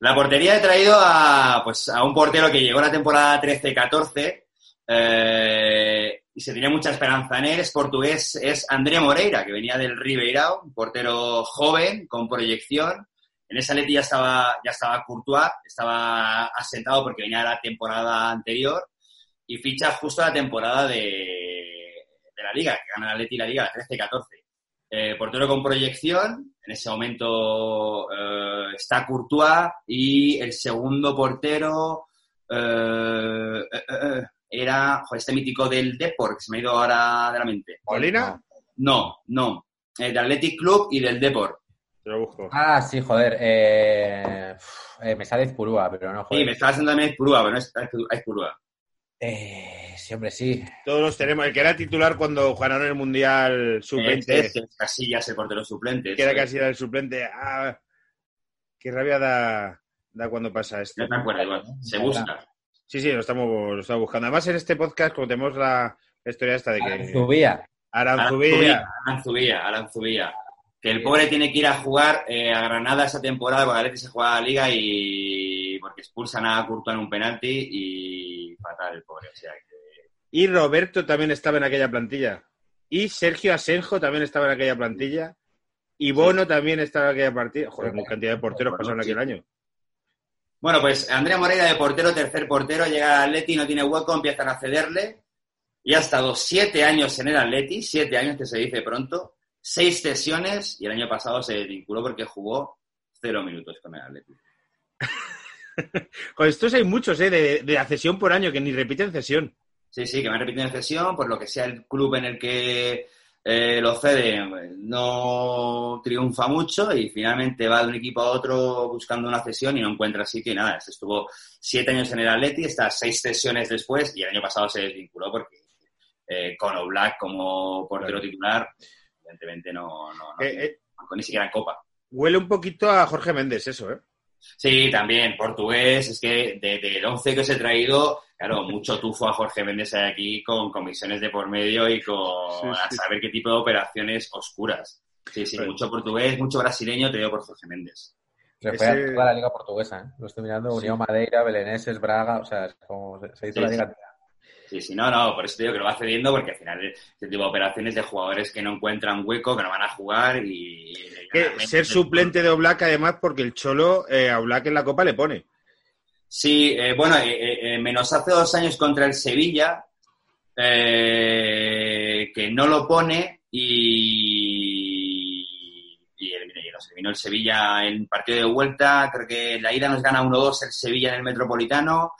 Speaker 4: La portería he traído a, pues, a un portero que llegó la temporada 13-14 eh, y se tenía mucha esperanza en él. Es portugués, es André Moreira, que venía del Ribeirão, un portero joven, con proyección. En esa Leti ya estaba, ya estaba Courtois, estaba asentado porque venía de la temporada anterior y ficha justo la temporada de, la Liga, que gana la Leti la Liga, la 13-14. Eh, portero con proyección, en ese momento eh, está Courtois y el segundo portero eh, eh, eh, era joder, este mítico del Depor, que se me ha ido ahora de la mente.
Speaker 2: ¿Molina?
Speaker 4: No, no, eh, del Athletic Club y del Depor.
Speaker 2: Te lo busco.
Speaker 3: Ah, sí, joder. Eh, eh, me sale Izpurúa, pero no, joder.
Speaker 4: Sí, me estaba haciendo también Aizpurúa, pero no es Aizpurúa.
Speaker 3: Eh, sí, hombre, sí.
Speaker 2: Todos los tenemos. El que era titular cuando ganaron el Mundial Sub-20,
Speaker 4: Este es Casillas, el portero suplente.
Speaker 2: que era
Speaker 4: eso es.
Speaker 2: casi el suplente. Ah, qué rabia da, da cuando pasa esto.
Speaker 4: No me acuerdo, igual. Se busca.
Speaker 2: Sí, sí, lo estamos, lo estamos buscando. Además, en este podcast, como tenemos la, la historia esta de que
Speaker 3: Subía.
Speaker 2: Aranzubía,
Speaker 4: Aranzubía, Aranzubía. Que el pobre tiene que ir a jugar eh, a Granada esa temporada cuando Atleti se juega la Liga y porque expulsan a Courtois en un penalti y fatal el pobre. O sea que...
Speaker 2: y Roberto también estaba en aquella plantilla. Y Sergio Asenjo también estaba en aquella plantilla. Y Bono también estaba en aquella plantilla. Joder, muy cantidad de porteros pasaron aquel año.
Speaker 4: Bueno, pues Andrea Moreira de portero, tercer portero, llega al Atleti, no tiene hueco, empiezan a cederle. Y ha estado siete años en el Atleti, siete años que se dice pronto, seis sesiones y el año pasado se desvinculó porque jugó cero minutos con el Atleti. [LAUGHS]
Speaker 2: Con estos hay muchos, ¿eh? De, de cesión por año, que ni repiten cesión.
Speaker 4: Sí, sí, que me han repetido en cesión, por lo que sea el club en el que eh, lo cede no triunfa mucho y finalmente va de un equipo a otro buscando una cesión y no encuentra así que nada, estuvo siete años en el Atleti, está seis sesiones después y el año pasado se desvinculó porque eh, con Oblak como portero
Speaker 2: Claro.
Speaker 4: titular, evidentemente no, no, no
Speaker 2: eh,
Speaker 4: ni siquiera en Copa.
Speaker 2: huele un poquito a Jorge Méndez eso, ¿eh?
Speaker 4: Sí, también, portugués, es que de- del 11 que os he traído, claro, mucho tufo a Jorge Méndez aquí con comisiones de por medio y con
Speaker 2: Sí,
Speaker 4: a
Speaker 2: sí.
Speaker 4: saber qué tipo de operaciones oscuras. Sí, sí,
Speaker 2: Bueno.
Speaker 4: mucho portugués, mucho brasileño, te digo por Jorge Méndez.
Speaker 3: Se fue a
Speaker 2: Ese-
Speaker 3: toda la liga portuguesa, ¿eh? Lo estoy mirando,
Speaker 2: Sí.
Speaker 3: Unión Madeira, Beleneses, Braga, o sea, es como se, hizo
Speaker 4: Sí,
Speaker 3: la
Speaker 4: sí.
Speaker 3: liga.
Speaker 4: Sí, sí, no, no, por eso te digo que lo va cediendo porque al final este tipo de operaciones de jugadores que no encuentran hueco, que no van a jugar y...
Speaker 2: Ser suplente de Oblak, además, porque el Cholo eh, a Oblak en la Copa le pone.
Speaker 4: Sí, eh, bueno, eh, eh, eh, menos hace dos años contra el Sevilla, eh, que no lo pone y, y, nos eliminó el Sevilla en partido de vuelta. Creo que en la ida nos gana 1-2 el Sevilla en el Metropolitano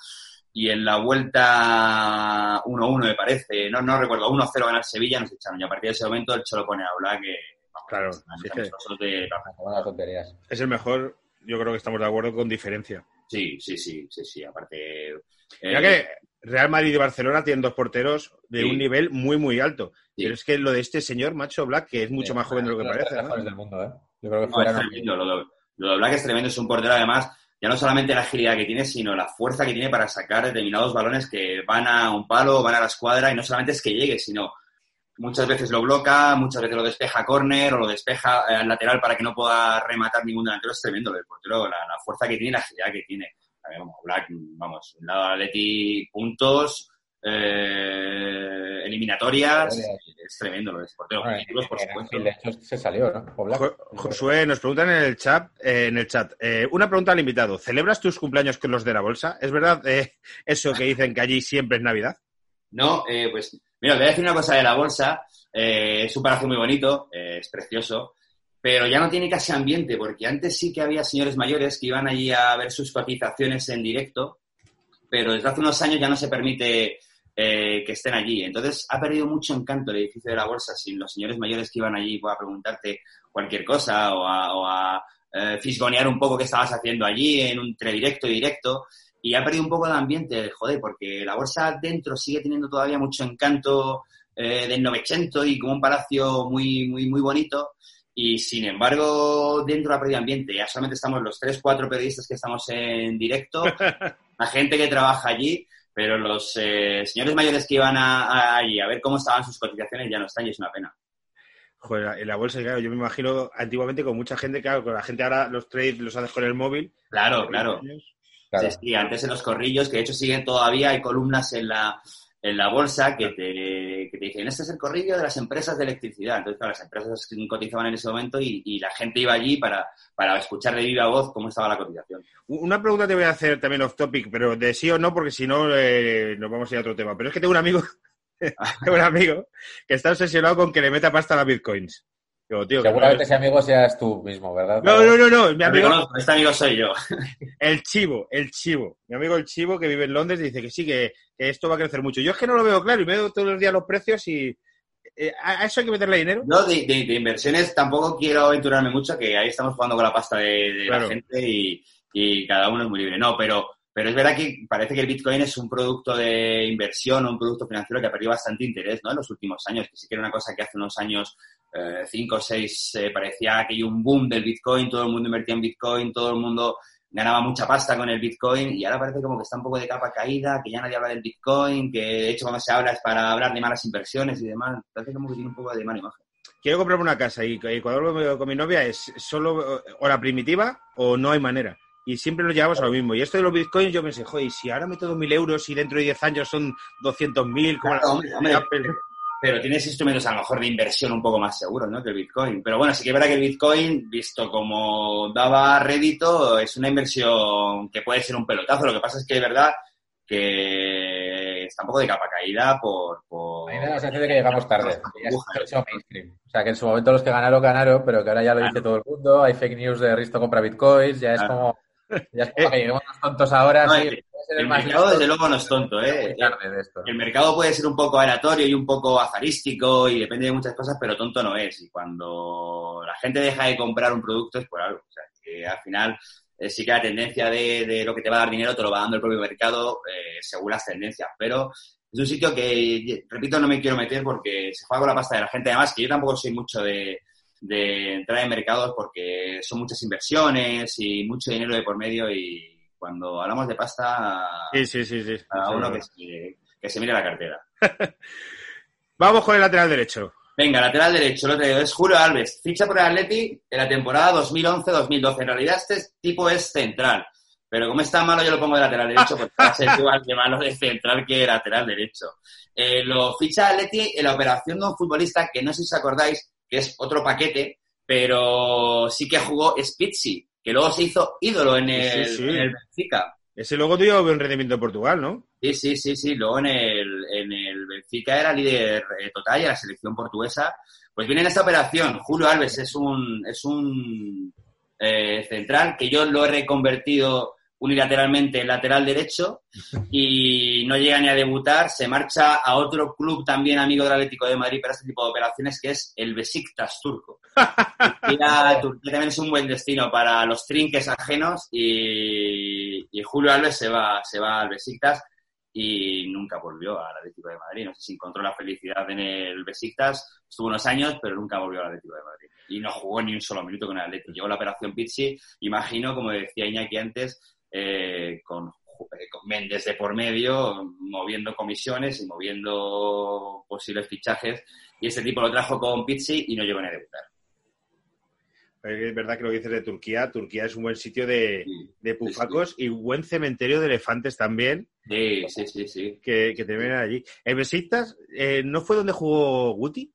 Speaker 4: y en la vuelta 1-1 me parece. No, no recuerdo, 1-0 gana el Sevilla, nos echaron. Y a partir de ese momento el Cholo pone a hablar que... vamos,
Speaker 2: Claro, sí que-
Speaker 4: de-
Speaker 3: tonterías.
Speaker 2: Es el mejor, yo creo que estamos de acuerdo con diferencia.
Speaker 4: Sí, sí, sí, sí, sí, aparte... eh,
Speaker 2: Ya que Real Madrid y Barcelona tienen dos porteros de
Speaker 4: Sí.
Speaker 2: un nivel muy, muy alto.
Speaker 4: Sí.
Speaker 2: Pero es que lo de este señor, Macho Black, que es mucho
Speaker 3: Sí,
Speaker 2: más joven de lo que parece,
Speaker 3: tres
Speaker 2: ¿no?
Speaker 3: del mundo, ¿eh? Yo creo que
Speaker 4: No, es tremendo. Lo de, lo de Black es tremendo. Es un portero, además, ya no solamente la agilidad que tiene, sino la fuerza que tiene para sacar determinados balones que van a un palo, van a la escuadra, y no solamente es que llegue, sino muchas veces lo bloca, muchas veces lo despeja a córner o lo despeja eh, al lateral para que no pueda rematar ningún delantero. Es tremendo lo la, fuerza que tiene la agilidad que tiene. A vamos, Black, vamos, un lado Atleti, puntos, eh, eliminatorias, es tremendo lo del portero.
Speaker 3: Bueno,
Speaker 4: por supuesto.
Speaker 3: De hecho, se salió, ¿no?
Speaker 2: Jo- Josué, nos preguntan en el chat, eh, en el chat, eh, una pregunta al invitado. ¿Celebras tus cumpleaños con los de la bolsa? ¿Es verdad eh, eso que dicen que allí siempre es Navidad?
Speaker 4: No, eh, pues mira, voy a decir una cosa de la bolsa. Eh, es un palacio muy bonito, eh, es precioso, pero ya no tiene casi ambiente, porque antes sí que había señores mayores que iban allí a ver sus cotizaciones en directo, pero desde hace unos años ya no se permite eh, que estén allí. Entonces ha perdido mucho encanto el edificio de la bolsa sin los señores mayores que iban allí a preguntarte cualquier cosa o a, o a, eh, fisgonear un poco qué estabas haciendo allí en un entre directo y directo y ha perdido un poco de ambiente, joder, porque la bolsa dentro sigue teniendo todavía mucho encanto eh, del Novecento y como un palacio muy, muy, muy bonito. Y sin embargo, dentro ha perdido ambiente. Ya solamente estamos los tres, cuatro periodistas que estamos en directo, [LAUGHS] la gente que trabaja allí, pero los eh, señores mayores que iban a, a- allí a ver cómo estaban sus cotizaciones ya no están y es una pena.
Speaker 2: Joder, en la bolsa, claro, yo me imagino antiguamente con mucha gente, claro, con la gente ahora los trades los haces con el móvil.
Speaker 4: Claro, claro.
Speaker 3: Claro.
Speaker 4: Sí, sí, antes en los corrillos, que de hecho siguen todavía, hay columnas en la, en la bolsa que te, que te dicen, este es el corrillo de las empresas de electricidad. Entonces, claro, las empresas cotizaban en ese momento y, y la gente iba allí para, para escuchar de viva voz cómo estaba la cotización.
Speaker 2: Una pregunta te voy a hacer también off topic, pero de sí o no, porque si no eh, nos vamos a ir a otro tema. Pero es que tengo un amigo, [LAUGHS] [LAUGHS] tengo un amigo que está obsesionado con que le meta pasta a las bitcoins. Digo, tío,
Speaker 3: Seguramente
Speaker 2: no,
Speaker 3: ese amigo seas tú mismo, ¿verdad?
Speaker 2: no, no, no, no, mi
Speaker 4: Me
Speaker 2: amigo,
Speaker 4: conozco, este amigo soy yo. [LAUGHS]
Speaker 2: el chivo, el chivo. Mi amigo el chivo que vive en Londres dice que sí, que, que esto va a crecer mucho. Yo es que no lo veo claro y veo todos los días los precios y eh, a eso hay que meterle dinero.
Speaker 4: Yo de, de- de inversiones tampoco quiero aventurarme mucho, que ahí estamos jugando con la pasta de, de
Speaker 2: Claro.
Speaker 4: la gente y, y cada uno es muy libre. No, pero, pero es verdad que parece que el Bitcoin es un producto de inversión o un producto financiero que ha perdido bastante interés ¿no? en los últimos años, que sí que era una cosa que hace unos años, eh, cinco o seis, eh, parecía que hay un boom del Bitcoin, todo el mundo invertía en Bitcoin, todo el mundo ganaba mucha pasta con el Bitcoin y ahora parece como que está un poco de capa caída, que ya nadie habla del Bitcoin, que de hecho cuando se habla es para hablar de malas inversiones y demás. Parece como que tiene un poco de mala imagen.
Speaker 2: Quiero comprarme una casa y, cuando hablo con mi novia es solo eh, hora primitiva o no hay manera. Y siempre nos llevamos a lo mismo. Y esto de los bitcoins, yo pensé, joder, ¿y si ahora meto 2.000 euros y dentro de 10 años son 200.000, como
Speaker 4: Claro,
Speaker 2: la
Speaker 4: hombre? Pero tienes instrumentos a lo mejor de inversión un poco más seguros, ¿no? Que el Bitcoin. Pero bueno, sí que es verdad que el Bitcoin, visto como daba rédito, es una inversión que puede ser un pelotazo. Lo que pasa es que es verdad que está un poco de capa caída por... por...
Speaker 3: A mí me da la sensación de que llegamos tarde. O sea, que en su momento los que ganaron, ganaron, pero que ahora ya lo dice todo el mundo. Hay fake news de Risto compra bitcoins. Ya es
Speaker 4: Claro.
Speaker 3: como. Ya es como que los tontos ahora.
Speaker 4: No,
Speaker 3: sí,
Speaker 4: el- mercado, desde luego, no es tonto, ¿eh? El mercado puede ser un poco aleatorio y un poco azarístico y depende de muchas cosas, pero tonto no es. Y cuando la gente deja de comprar un producto es por algo. O sea, que al final eh, sí que la tendencia de, de lo que te va a dar dinero te lo va dando el propio mercado eh, según las tendencias. Pero es un sitio que, repito, no me quiero meter porque se juega con la pasta de la gente. Además, que yo tampoco soy mucho de, de entrar en mercados porque son muchas inversiones y mucho dinero de por medio y cuando hablamos de pasta,
Speaker 2: Sí, sí, sí. sí.
Speaker 4: cada uno que se, que se mire la cartera. [LAUGHS]
Speaker 2: Vamos con el lateral derecho.
Speaker 4: Venga, lateral derecho, lo traigo. Es Julio Alves. Ficha por el Atleti en la temporada 2011-2012. En realidad este tipo es central. Pero como está malo, yo lo pongo de lateral derecho porque va a ser [LAUGHS] igual de malo de central que de lateral derecho. Eh, lo ficha Atleti en la operación de un futbolista que no sé si os acordáis, que es otro paquete, pero sí que jugó Spitzi, que luego se hizo ídolo en el,
Speaker 2: Sí, sí.
Speaker 4: en el Benfica.
Speaker 2: Ese luego tuvo un rendimiento en Portugal, ¿no?
Speaker 4: Sí, sí, sí, sí. Luego en el, en el Benfica era líder eh, total y la selección portuguesa. Pues viene en esta operación. Julio Alves es un, es un eh, central que yo lo he reconvertido unilateralmente en lateral derecho y no llega ni a debutar. Se marcha a otro club también amigo del Atlético de Madrid para este tipo de operaciones que es el Besiktas turco. [LAUGHS] Turquía, Turquía también es un buen destino para los trinques ajenos y, y Julio Alves se va, se va al Besiktas y nunca volvió al Atlético de Madrid. No sé si encontró la felicidad en el Besiktas, estuvo unos años, pero nunca volvió al Atlético de Madrid. Y no jugó ni un solo minuto con el Atlético. Llegó la operación Pizzi, imagino, como decía Iñaki antes, eh, con, eh, con Méndez de por medio, moviendo comisiones y moviendo posibles fichajes. Y este tipo lo trajo con Pizzi y no llegó ni a debutar.
Speaker 2: Es verdad que lo que dices de Turquía, Turquía es un buen sitio de,
Speaker 4: Sí,
Speaker 2: de pufacos y buen cementerio de elefantes también,
Speaker 4: Sí, sí, sí, sí.
Speaker 2: que, que te allí. ¿El Besiktas eh, no fue donde jugó Guti?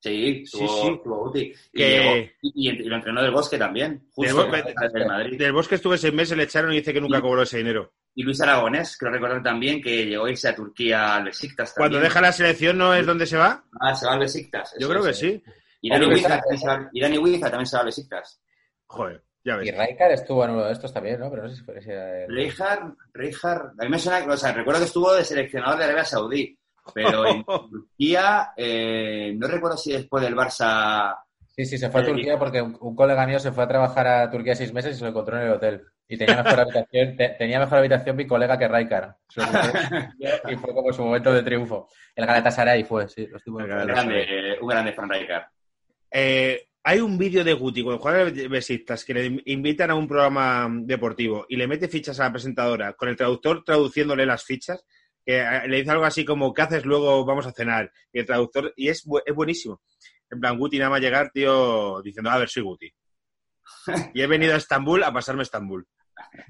Speaker 4: Sí,
Speaker 2: Sí,
Speaker 4: tuvo,
Speaker 2: sí.
Speaker 4: tuvo Guti. Y, llegó- y- y lo entrenó del Bosque también,
Speaker 2: Del
Speaker 4: justo
Speaker 2: Bosque-
Speaker 4: antes del Madrid.
Speaker 2: Del Bosque estuve seis meses, le echaron y dice que nunca cobró ese dinero.
Speaker 4: Y Luis Aragonés, creo recordar también que llegó a irse a Turquía al Besiktas también.
Speaker 2: Cuando deja la selección, ¿no es donde se va?
Speaker 4: Ah, se va al Besiktas.
Speaker 2: Yo creo que
Speaker 4: es.
Speaker 2: sí.
Speaker 4: Y Dani Huiza se y también se va al Besiktas.
Speaker 2: Joder, ya
Speaker 3: Y
Speaker 2: ves.
Speaker 3: Raikar estuvo en uno de estos también, ¿no? Pero no sé si fue el-
Speaker 4: Reijard, Reijard, a mí me suena, o sea, recuerdo que estuvo de seleccionador de Arabia Saudí, pero en [LAUGHS] Turquía, eh, no recuerdo si después del Barça,
Speaker 3: Sí, sí, se fue a
Speaker 4: Eh,
Speaker 3: Turquía porque un, un colega mío se fue a trabajar a Turquía seis meses y se lo encontró en el hotel. Y tenía mejor [LAUGHS] habitación, te- tenía mejor habitación mi colega que Raikar. [LAUGHS] Y fue como su momento de triunfo. El Galatasaray fue, sí. Lo estuvo
Speaker 2: El
Speaker 4: un
Speaker 2: Galatasaray.
Speaker 4: grande, un grande Fran Rijkaard.
Speaker 2: Eh, hay un vídeo de Guti cuando juega Besiktas que le invitan a un programa deportivo y le mete fichas a la presentadora con el traductor traduciéndole las fichas que eh, le dice algo así como ¿qué haces luego? Vamos a cenar y el traductor y es, bu- es buenísimo en plan Guti nada más llegar tío diciendo a ver soy Guti [LAUGHS] y he venido a Estambul a pasarme Estambul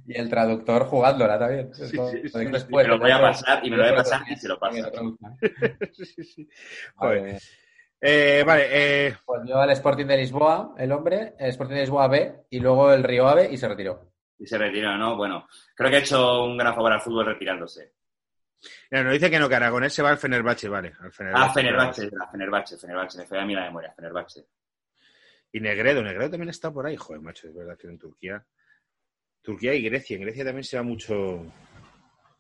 Speaker 3: Y el traductor jugándola también.
Speaker 2: Sí,
Speaker 3: Esto-
Speaker 2: sí,
Speaker 3: lo
Speaker 2: sí,
Speaker 3: digo
Speaker 2: sí.
Speaker 3: después,
Speaker 4: Me lo voy a pasar y me lo voy a pasar y se lo pasa. [LAUGHS]
Speaker 2: Joder. Eh, vale eh,
Speaker 3: Volvió al Sporting de Lisboa, el hombre, el Sporting de Lisboa B, y luego el Río Ave y se retiró.
Speaker 4: Y se retiró, ¿no? Bueno, creo que ha hecho un gran favor al fútbol retirándose.
Speaker 2: Mira, nos dice que no que Aragonés se va al Fenerbahce vale al Fenerbahce,
Speaker 4: Ah, Fenerbahce, la Fenerbahce, Fenerbahce, me fue a mí la memoria, Fenerbahce.
Speaker 2: Y Negredo, Negredo también está por ahí. Joder, macho, es verdad que en Turquía. Turquía y Grecia. En Grecia también se va mucho.
Speaker 4: De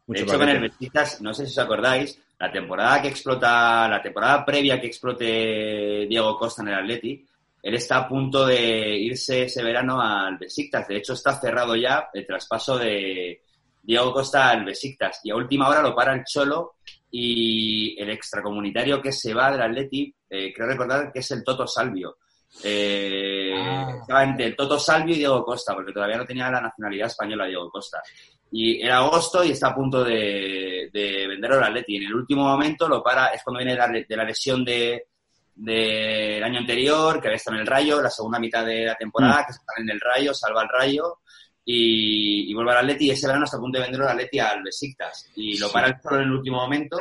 Speaker 2: mucho
Speaker 4: hecho, con el. Besiktas, no sé si os acordáis, la temporada que explota, la temporada previa que explote Diego Costa en el Atleti, él está a punto de irse ese verano al Besiktas. De hecho, está cerrado ya el traspaso de Diego Costa al Besiktas. Y a última hora lo para el Cholo y el extracomunitario que se va del Atleti, eh, creo recordar que es el Toto Salvio. Eh,
Speaker 3: Ah.
Speaker 4: Estaba entre el Toto Salvio y Diego Costa, porque todavía no tenía la nacionalidad española Diego Costa. Y era agosto y está a punto de, de venderlo al Atleti. En el último momento lo para, es cuando viene de la, de la lesión de del año anterior, que había estado en el Rayo, la segunda mitad de la temporada, que se está en el Rayo, salva al Rayo y, y vuelve al Atleti y ese verano está a punto de venderlo al Atleti al Besiktas. Y lo para el solo en el último momento,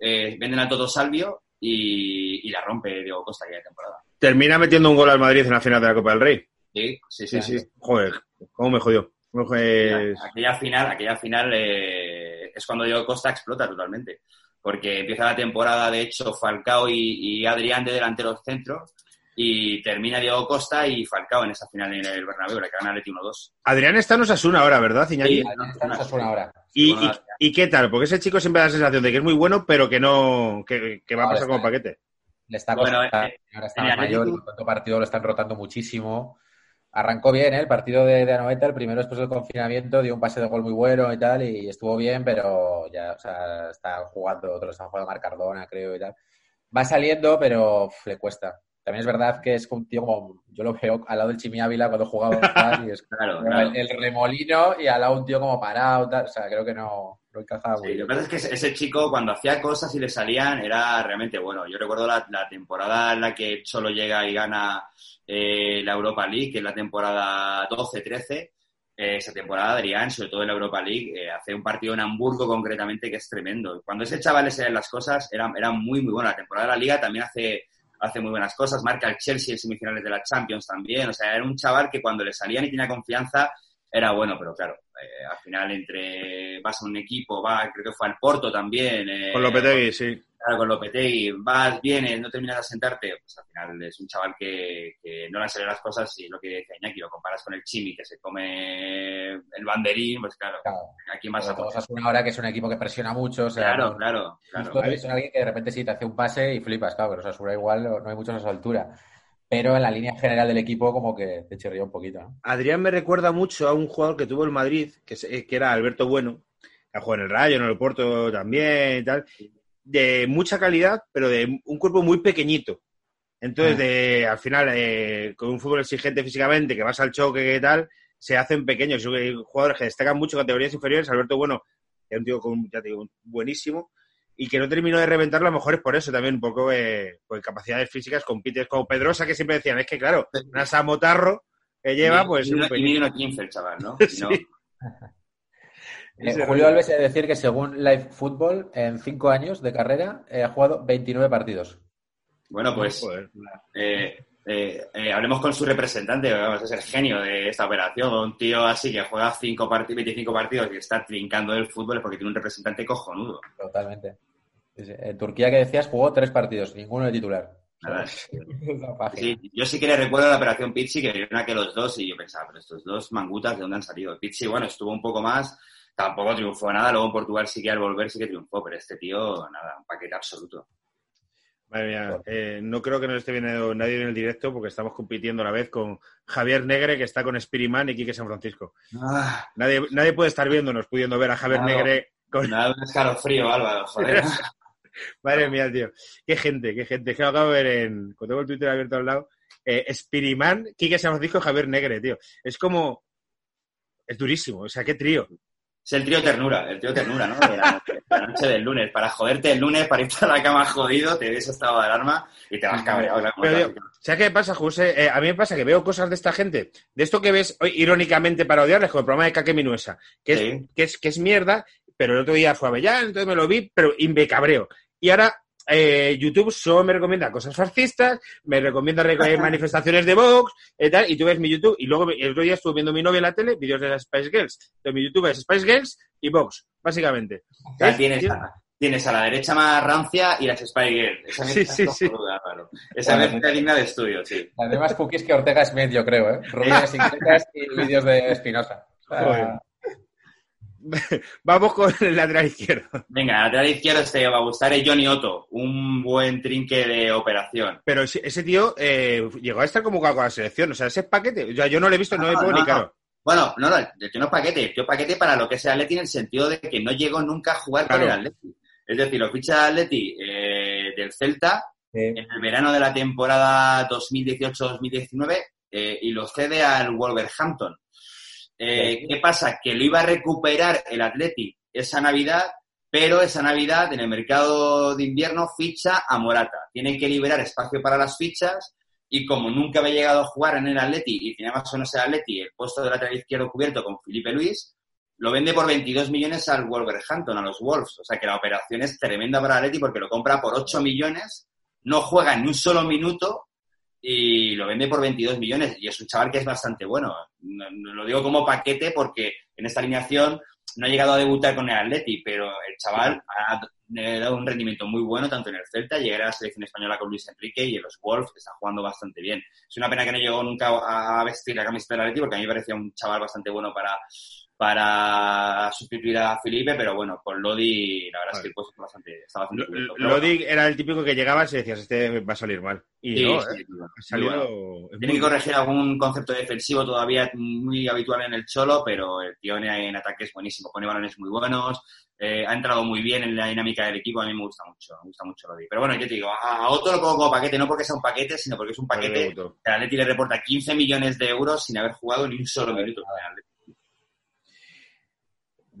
Speaker 4: eh, venden al Toto Salvio y, y la rompe Diego Costa aquella temporada.
Speaker 2: Termina metiendo un gol al Madrid en la final de la Copa del Rey.
Speaker 4: Sí, sí,
Speaker 2: Sí,
Speaker 4: sí.
Speaker 2: sí. Joder, cómo me jodió.
Speaker 4: Aquella final, aquella final eh, es cuando Diego Costa explota totalmente. Porque empieza la temporada, de hecho, Falcao y, y Adrián de delanteros centros y termina Diego Costa y Falcao en esa final en el Bernabéu, le gana Leti 1-2.
Speaker 2: Adrián está en Osasuna ahora, ¿verdad, Iñaki?
Speaker 4: Sí.
Speaker 3: Estamos una hora.
Speaker 2: ¿Y,
Speaker 4: Bueno,
Speaker 2: y, y qué tal? Porque ese chico siempre da la sensación de que es muy bueno, pero que no. que, que va a
Speaker 3: Ahora
Speaker 2: pasar como
Speaker 3: está.
Speaker 2: paquete.
Speaker 3: Le está
Speaker 4: Bueno, eh,
Speaker 3: ahora está
Speaker 4: en
Speaker 3: más
Speaker 4: el
Speaker 3: mayor, y con todo partido lo están rotando muchísimo. Arrancó bien, ¿eh? el partido de, de Anoeta, el primero después del confinamiento, dio un pase de gol muy bueno y tal, y estuvo bien, pero ya, o sea, está jugando, otros están jugando Marc Cardona, creo, y tal. Va saliendo, pero uf, le cuesta. También es verdad que es un tío como, yo lo veo al lado del Chimi Ávila cuando jugaba y es [LAUGHS]
Speaker 4: Claro, claro.
Speaker 3: el, el remolino y al lado un tío como parado, tal, o sea, creo que no, no encajaba muy
Speaker 4: Sí, lo
Speaker 3: bien.
Speaker 4: que pasa es que ese- chico cuando hacía cosas y le salían era realmente bueno. Yo recuerdo la, la temporada en la que Cholo llega y gana eh, la Europa League, que es la temporada 12-13. Eh, esa temporada Adrián, sobre todo en la Europa League, eh, hace un partido en Hamburgo concretamente que es tremendo. Cuando ese chaval le salen las cosas, era, era muy, muy bueno. La temporada de la Liga también hace, hace muy buenas cosas. Marca el Chelsea en semifinales de la Champions también. O sea, era un chaval que cuando le salían y tenía confianza, era bueno, pero claro, eh, al final entre vas a un equipo, va, creo que fue al Porto también. eh,
Speaker 2: Con Lopetegui, sí.
Speaker 4: Claro, con Lopetegui, vas, vienes, no terminas de asentarte, pues al final es un chaval que, que no le han salido las cosas y lo que dice Iñaki, lo comparas con el Chimi que se come el banderín, pues claro,
Speaker 3: Claro.
Speaker 4: ¿a quién vas a
Speaker 3: Todos una hora que es un equipo que presiona mucho, o sea,
Speaker 4: Claro,
Speaker 3: no-
Speaker 4: claro, claro.
Speaker 3: Es alguien que de repente sí te hace un pase y flipas, claro, pero Osasuna igual no hay muchos a su altura. Pero en la línea general del equipo como que te chirría un poquito, ¿no?
Speaker 2: Adrián me recuerda mucho a un jugador que tuvo el Madrid, que, que era Alberto Bueno, que jugado en el Rayo, en el Porto también y tal, de mucha calidad, pero de un cuerpo muy pequeñito. Entonces, de, al final, eh, con un fútbol exigente físicamente, que vas al choque y tal, se hacen pequeños. Hay jugadores que destacan mucho categorías inferiores. Alberto, bueno, es un tío con, ya te digo, buenísimo. Y que no terminó de reventarlo, a lo mejor es por eso también, un poco eh, pues capacidades físicas, compites como Pedrosa, que siempre decían, es que claro, [LAUGHS] una Samotarro que lleva, pues...
Speaker 4: Y, y
Speaker 2: pelín.
Speaker 4: mide unos 15 el chaval, ¿no? [LAUGHS]
Speaker 2: Sí.
Speaker 4: No.
Speaker 3: Eh, Julio. Alves de decir que según Live Football, en cinco años de carrera, eh, ha jugado 29 partidos.
Speaker 4: Bueno, pues
Speaker 2: Joder.
Speaker 4: eh, eh, eh, hablemos con su representante, vamos, es el genio de esta operación. Un tío así que juega cinco partidos, 25 partidos y está trincando el fútbol es porque tiene un representante cojonudo.
Speaker 3: Totalmente. En Turquía que decías jugó tres partidos, ninguno de titular.
Speaker 4: Nada. [LAUGHS] Sí, yo sí que le recuerdo la operación Pizzi, que vieron que los dos, y yo pensaba, pero estos dos mangutas, ¿de dónde han salido? Pizzi, bueno, estuvo un poco más, tampoco triunfó nada, luego en Portugal sí que al volver sí que triunfó, pero este tío, nada, un paquete absoluto.
Speaker 2: Madre mía, eh, no creo que nos esté viendo nadie en el directo porque estamos compitiendo a la vez con Javier Negre, que está con Spiriman y Quique San Francisco.
Speaker 4: Ah,
Speaker 2: Nadie, nadie puede estar viéndonos, pudiendo ver a Javier
Speaker 4: Claro.
Speaker 2: Negre con...
Speaker 4: me da un escalofrío, Álvaro, joder. [LAUGHS] [LAUGHS]
Speaker 2: Madre mía, tío. Qué gente, qué gente. Es que lo acabo de ver en... Cuando tengo el Twitter abierto al lado. Eh, Spiriman, Quique San Francisco, Javier Negre, tío. Es como... Es durísimo. O sea, qué trío.
Speaker 4: Es el trío ternura, el trío ternura, ¿no? De la, noche del lunes. Para joderte el lunes, para irte a la cama jodido, te ves estado de alarma y te vas cabreado.
Speaker 2: Pero, tío, ¿Sabes qué pasa, José? Eh, a mí me pasa que veo cosas de esta gente, de esto que ves hoy, irónicamente para odiarles, como el programa de Kake Minuesa, que, es, que, es, que es mierda, pero el otro día fue a Avellán, entonces me lo vi, pero y me cabreo. Y ahora eh, YouTube solo me recomienda cosas fascistas, me recomienda reco- eh, [LAUGHS] manifestaciones de Vox, y tal, y tú ves mi YouTube, y luego el otro día estuve viendo mi novia en la tele, vídeos de las Spice Girls. Entonces mi YouTube es Spice Girls y Vox, básicamente.
Speaker 4: O sea, tienes, a, tienes a la derecha más rancia y las Spy Girls. Esa
Speaker 2: Sí, sí,
Speaker 4: es
Speaker 2: sí.
Speaker 4: Álvaro. Esa
Speaker 3: Bueno,
Speaker 4: mezcla digna de estudio, sí.
Speaker 3: Las mismas cookies que Ortega Smith, yo creo, ¿eh? Inglesas [LAUGHS] y vídeos de Espinosa. O sea,
Speaker 2: Joder. [LAUGHS] Vamos con el lateral izquierdo.
Speaker 4: Venga, lateral izquierdo este va a gustar es Johnny Otto, un buen trinque de operación.
Speaker 2: Pero ese, ese tío eh, llegó a estar convocado con la selección. O sea, ese paquete. O sea, yo no lo he visto, no,
Speaker 4: No,
Speaker 2: me
Speaker 4: no,
Speaker 2: ni
Speaker 4: no. Bueno, no, no, el tío no es paquete, el tío es paquete para lo que es el Atleti en el sentido de que no llegó nunca a jugar
Speaker 2: Claro.
Speaker 4: con el Atleti. Es decir, lo ficha el Atleti eh, del Celta
Speaker 3: sí.
Speaker 4: en el verano de la temporada 2018-2019 eh, y lo cede al Wolverhampton. Eh, ¿Qué pasa? Que lo iba a recuperar el Atleti esa Navidad, pero esa Navidad en el mercado de invierno ficha a Morata. Tienen que liberar espacio para las fichas y como nunca había llegado a jugar en el Atleti y tenía más o menos el Atleti el puesto de lateral izquierdo cubierto con Felipe Luis, lo vende por 22 millones al Wolverhampton, a los Wolves. O sea que la operación es tremenda para el Atleti porque lo compra por 8 millones, no juega ni un solo minuto y lo vende por 22 millones. Y es un chaval que es bastante bueno. No- no lo digo como paquete porque en esta alineación no ha llegado a debutar con el Atleti, pero el chaval ha dado un rendimiento muy bueno tanto en el Celta, llegar a la selección española con Luis Enrique y en los Wolves está jugando bastante bien. Es una pena que no llegó nunca a vestir la camiseta del Atleti porque a mí me parecía un chaval bastante bueno para para sustituir a Felipe, pero bueno, con Lodi la verdad es
Speaker 2: Vale.
Speaker 4: que el puesto está bastante, está bastante cubierto. Bueno,
Speaker 2: Lodi era el típico que llegabas y decías, este va a salir mal. Y
Speaker 4: sí,
Speaker 2: no,
Speaker 4: sí,
Speaker 2: ¿eh? ha salido...
Speaker 4: bueno.
Speaker 2: es
Speaker 4: Tiene
Speaker 2: muy
Speaker 4: que corregir algún concepto defensivo todavía muy habitual en el Cholo, pero el tío en, en ataque es buenísimo, pone balones muy buenos, eh, ha entrado muy bien en la dinámica del equipo, a mí me gusta mucho, me gusta mucho Lodi. Pero bueno, yo te digo, a, Otto lo pongo como paquete, no porque sea un paquete, sino porque es un paquete que el Atleti le reporta 15 millones de euros sin haber jugado ni un solo minuto. Atleti.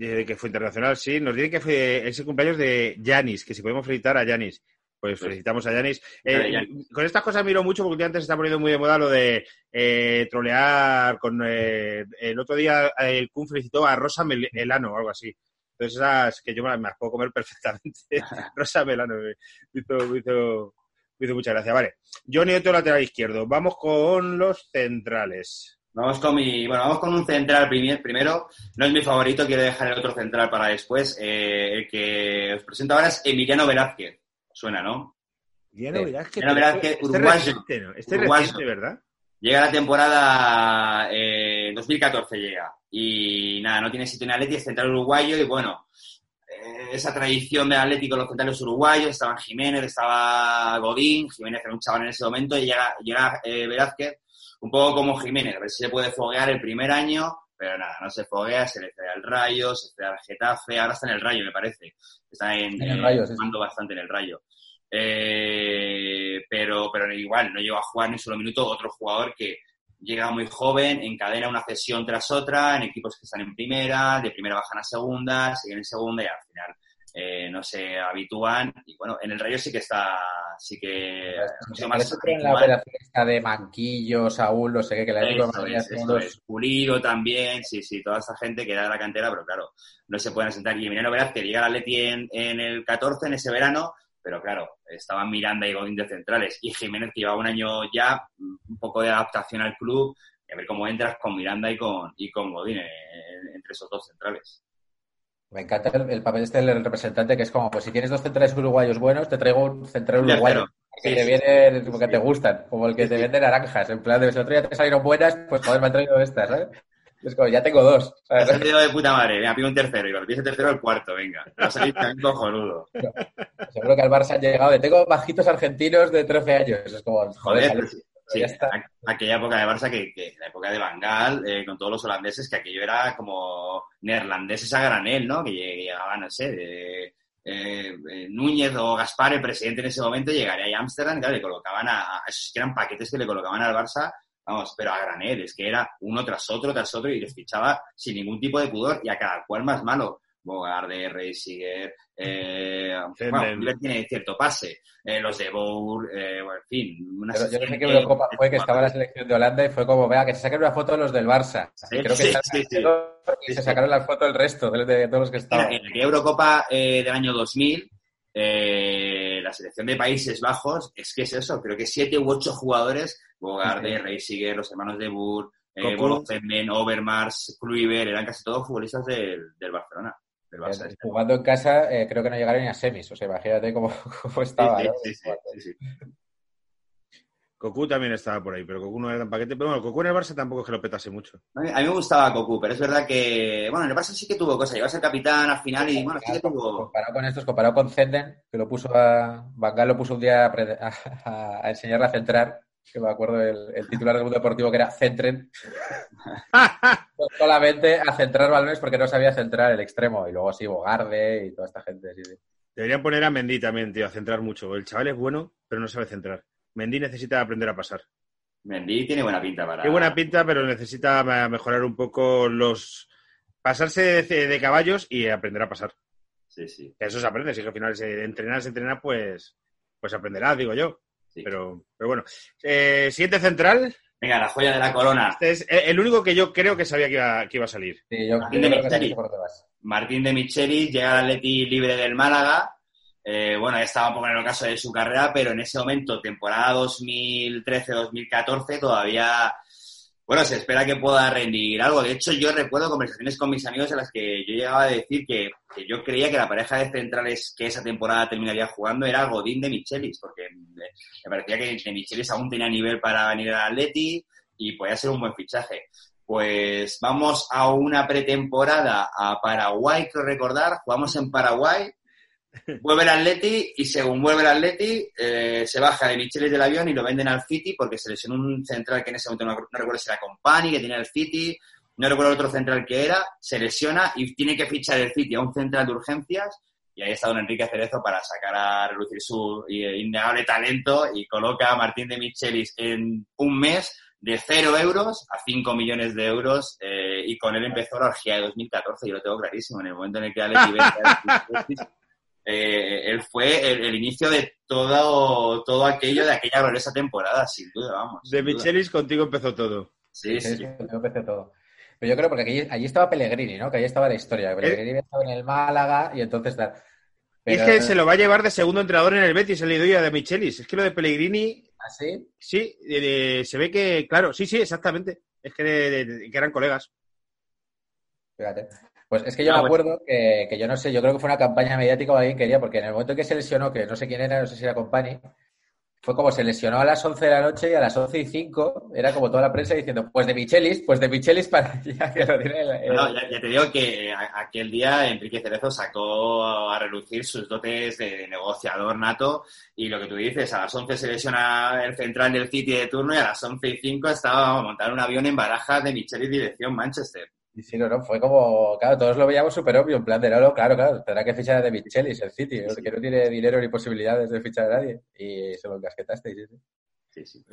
Speaker 2: Desde que fue internacional, sí. Nos dice que fue ese cumpleaños de Yanis, que si podemos felicitar a Yanis. Pues felicitamos a Yanis. Eh, con estas cosas miro mucho porque últimamente se está poniendo muy de moda lo de eh, trolear con... eh, el otro día el Kun felicitó a Rosa Mel- Melano o algo así. Entonces esas que yo me las, me las puedo comer [LAUGHS] perfectamente. [LAUGHS] Rosa Melano me hizo, me hizo, me hizo mucha gracia. Vale. Johnny Otto, lateral izquierdo. Vamos con los centrales.
Speaker 4: Vamos con mi, bueno, vamos con un central primer- primero. No es mi favorito, quiero dejar el otro central para después. Eh, el que os presento ahora es Emiliano Velázquez. Suena, ¿no?
Speaker 2: Velázquez, pero
Speaker 4: Velázquez,
Speaker 2: este
Speaker 4: uruguayo.
Speaker 2: reciente, ¿no? Este
Speaker 4: Uruguayo.
Speaker 2: reciente, ¿verdad?
Speaker 4: Llega la temporada eh, 2014 llega. Y nada, no tiene sitio en Atleti, es central uruguayo y bueno, eh, esa tradición del Atlético, los centrales uruguayos, estaban Jiménez, estaba Godín, Jiménez era un chaval en ese momento y llega, llega eh, Velázquez un poco como Jiménez, a ver si se puede foguear el primer año, pero nada, no se foguea, se le cede al Rayo, se cede al Getafe, ahora está en el Rayo, me parece. Está en,
Speaker 3: En el Rayo, sí.
Speaker 4: jugando bastante en el Rayo. Eh, pero, pero igual, no llegó a jugar ni un solo minuto otro jugador que llega muy joven, encadena una cesión tras otra en equipos que están en primera, de primera bajan a segunda, siguen en segunda y al final eh, no se habitúan. Y bueno, en el Rayo sí que está, sí que sido más
Speaker 3: en la operación esta de Manquillo, Saúl, no sé qué, que la
Speaker 4: Eso
Speaker 3: Madrid
Speaker 4: es,
Speaker 3: hace
Speaker 4: eso
Speaker 3: unos-
Speaker 4: es. Pulido también, sí, sí, toda esta gente que era de la cantera, pero claro, no se pueden asentar. Y Emiliano Veraz, que llega al Atleti en, en el 14, en ese verano, pero claro, estaban Miranda y Godín de centrales. Y Jiménez, que llevaba un año ya, un poco de adaptación al club, y a ver cómo entras con Miranda y con, y con Godín eh, entre esos dos centrales.
Speaker 3: Me encanta el, el papel este del representante, que es como, pues si tienes dos centrales uruguayos buenos, te traigo un central uruguayo. Que
Speaker 4: Sí,
Speaker 3: te vienen, porque
Speaker 4: sí.
Speaker 3: te gustan, como el que te vende naranjas, en plan de si el otro día te salieron buenas, pues joder, me han traído estas, ¿sabes? Es como, ya tengo dos. ¿sabes?
Speaker 4: salido de puta madre, venga, pido un tercero, y cuando pides el tercero, el cuarto, venga. Va a salir tan cojonudo.
Speaker 3: Seguro que al Barça han llegado de, tengo bajitos argentinos de 13 años. Es como, joder,
Speaker 4: sí,
Speaker 3: ya está.
Speaker 4: aqu- aquella época de Barça, que, que la época de Bangal, eh, con todos los holandeses, que aquello era como neerlandeses a granel, ¿no? Que lleg- llegaba, no sé, de, eh, eh, Núñez o Gaspar, el presidente en ese momento, llegaría a Ámsterdam, claro, le colocaban a, a- esos que eran paquetes que le colocaban al Barça, vamos, pero a granel, es que era uno tras otro, tras otro, y les fichaba sin ningún tipo de pudor, y a cada cual más malo. Bogarde, Reisiger, eh, bueno, Oliver tiene cierto pase, eh, los de Bour, eh, bueno, en fin. una
Speaker 3: Pero yo no sé qué
Speaker 4: que-
Speaker 3: Eurocopa fue que estaba en la selección de Holanda y fue como, vea, que se saquen una foto los del Barça.
Speaker 4: Sí,
Speaker 3: creo que
Speaker 4: sí,
Speaker 3: están
Speaker 4: sí, sí.
Speaker 3: y se sacaron la foto el resto de, de todos los que estaban.
Speaker 4: en aquella Eurocopa eh, del año 2000, eh, la selección de Países Bajos, es que es eso, creo que siete u ocho jugadores, Bogarde,
Speaker 3: Sí.
Speaker 4: Reisiger, los hermanos de Boer, eh. Bolozenmen, Overmars, Kluivert, eran casi todos futbolistas del, del Barcelona. Del Barça.
Speaker 3: Eh, Jugando en casa, eh, creo que no llegaron ni a semis. O sea, imagínate cómo, [LAUGHS] cómo estaba.
Speaker 4: Sí,
Speaker 3: ¿no?
Speaker 4: sí, sí, sí, sí.
Speaker 2: Cocu también estaba por ahí, pero Cocu no era tan paquete. Pero bueno, Cocu en el Barça tampoco es que lo petase mucho.
Speaker 4: A mí, a mí me gustaba Cocu, pero es verdad que, bueno, en el Barça sí que tuvo cosas, llegó a ser capitán al final y, bueno, sí que tuvo...
Speaker 3: Comparado con estos, comparado con Zenden, que lo puso a. Bangal lo puso un día a, [LAUGHS] a- a enseñarle a centrar. Que me acuerdo el, el titular del mundo deportivo que era Centren. [LAUGHS] Solamente a centrar balones porque no sabía centrar el extremo. Y luego sí, Bogarde y toda esta gente. sí, sí.
Speaker 2: Deberían poner a Mendy también, tío, a centrar mucho. El chaval es bueno, pero no sabe centrar. Mendy necesita aprender a pasar.
Speaker 4: Mendy tiene buena pinta para...
Speaker 2: Qué buena pinta, pero necesita ma- mejorar un poco los... Pasarse de, de caballos y aprender a pasar.
Speaker 4: Sí, sí.
Speaker 2: Que Eso se aprende. Si es que al final se entrenar, se entrenar, pues, pues aprenderás, digo yo.
Speaker 4: Sí.
Speaker 2: Pero, pero bueno. Eh, siguiente central.
Speaker 4: Venga, la joya de la corona.
Speaker 2: Este es el único que yo creo que sabía que iba, que iba a salir.
Speaker 3: Sí, yo,
Speaker 4: Martín de
Speaker 3: creo que
Speaker 4: Misteri.
Speaker 3: sé por.
Speaker 4: Martín de Michelis llega al Atleti libre del Málaga. Eh, bueno, ya estaba un poco en el caso de su carrera, pero en ese momento, temporada 2013-2014, todavía, bueno, se espera que pueda rendir algo. De hecho, yo recuerdo conversaciones con mis amigos en las que yo llegaba a decir que, yo creía que la pareja de centrales que esa temporada terminaría jugando era Godín de Michelis, porque me me parecía que de Michelis aún tenía nivel para venir al Atleti y podía ser un buen fichaje. Pues vamos a una pretemporada a Paraguay, creo recordar. Jugamos en Paraguay. Vuelve el Atleti y según vuelve el Atleti eh, se baja de Michelis del avión y lo venden al City porque se lesionó un central que en ese momento no, no recuerdo si era Company, que tenía el City, no recuerdo el otro central que era, se lesiona y tiene que fichar el City a un central de urgencias y ahí está don Enrique Cerezo para sacar a relucir su eh, innegable talento y coloca a Martín de Michelis en un mes de cero euros a 5 millones de euros eh, y con él empezó la orgía de 2014, yo lo tengo clarísimo, en el momento en el que Alex [LAUGHS] eh, él fue el, el inicio de todo, todo aquello de aquella gloriosa temporada, sin duda, vamos.
Speaker 2: De
Speaker 4: duda.
Speaker 2: Michelis contigo empezó todo.
Speaker 4: Sí,
Speaker 3: Sí,
Speaker 4: sí.
Speaker 3: sí, yo empecé todo. Pero yo creo porque allí, allí estaba Pellegrini, ¿no? Que allí estaba la historia. Pellegrini estaba en el Málaga y entonces tal.
Speaker 2: Y
Speaker 3: Pero-
Speaker 2: es que se lo va a llevar de segundo entrenador en el Betis, el idea de Michelis. Es que lo de Pellegrini,
Speaker 3: ¿Así?
Speaker 2: sí, de- de- se ve que, claro, sí, sí, exactamente. Es que, de- de- de- que eran colegas.
Speaker 3: Fíjate. Pues es que yo
Speaker 4: Ah,
Speaker 3: me
Speaker 4: bueno.
Speaker 3: acuerdo que, que yo no sé, yo creo que fue una campaña mediática o alguien quería, porque en el momento en que se lesionó, que no sé quién era, no sé si era Company, fue como se lesionó a las 11 de la noche y a las 11 y 5 era como toda la prensa diciendo, pues de Michelis, pues de Michelis para ya que lo tiene el- el-
Speaker 4: No, ya, ya te digo que aquel día Enrique Cerezo sacó a relucir sus dotes de negociador nato y lo que tú dices, a las 11 se lesiona el central del City de turno y a las 11 y 5 estaba a montar un avión en barajas de Michelis dirección Manchester.
Speaker 3: Y sí, no, no, fue como, claro, todos lo veíamos súper obvio, en plan de no, no, claro, claro, tendrá que fichar a David Chelis, el City, que no tiene dinero ni posibilidades de fichar a nadie. Y se lo encasquetasteis, sí, sí.
Speaker 4: Sí, sí.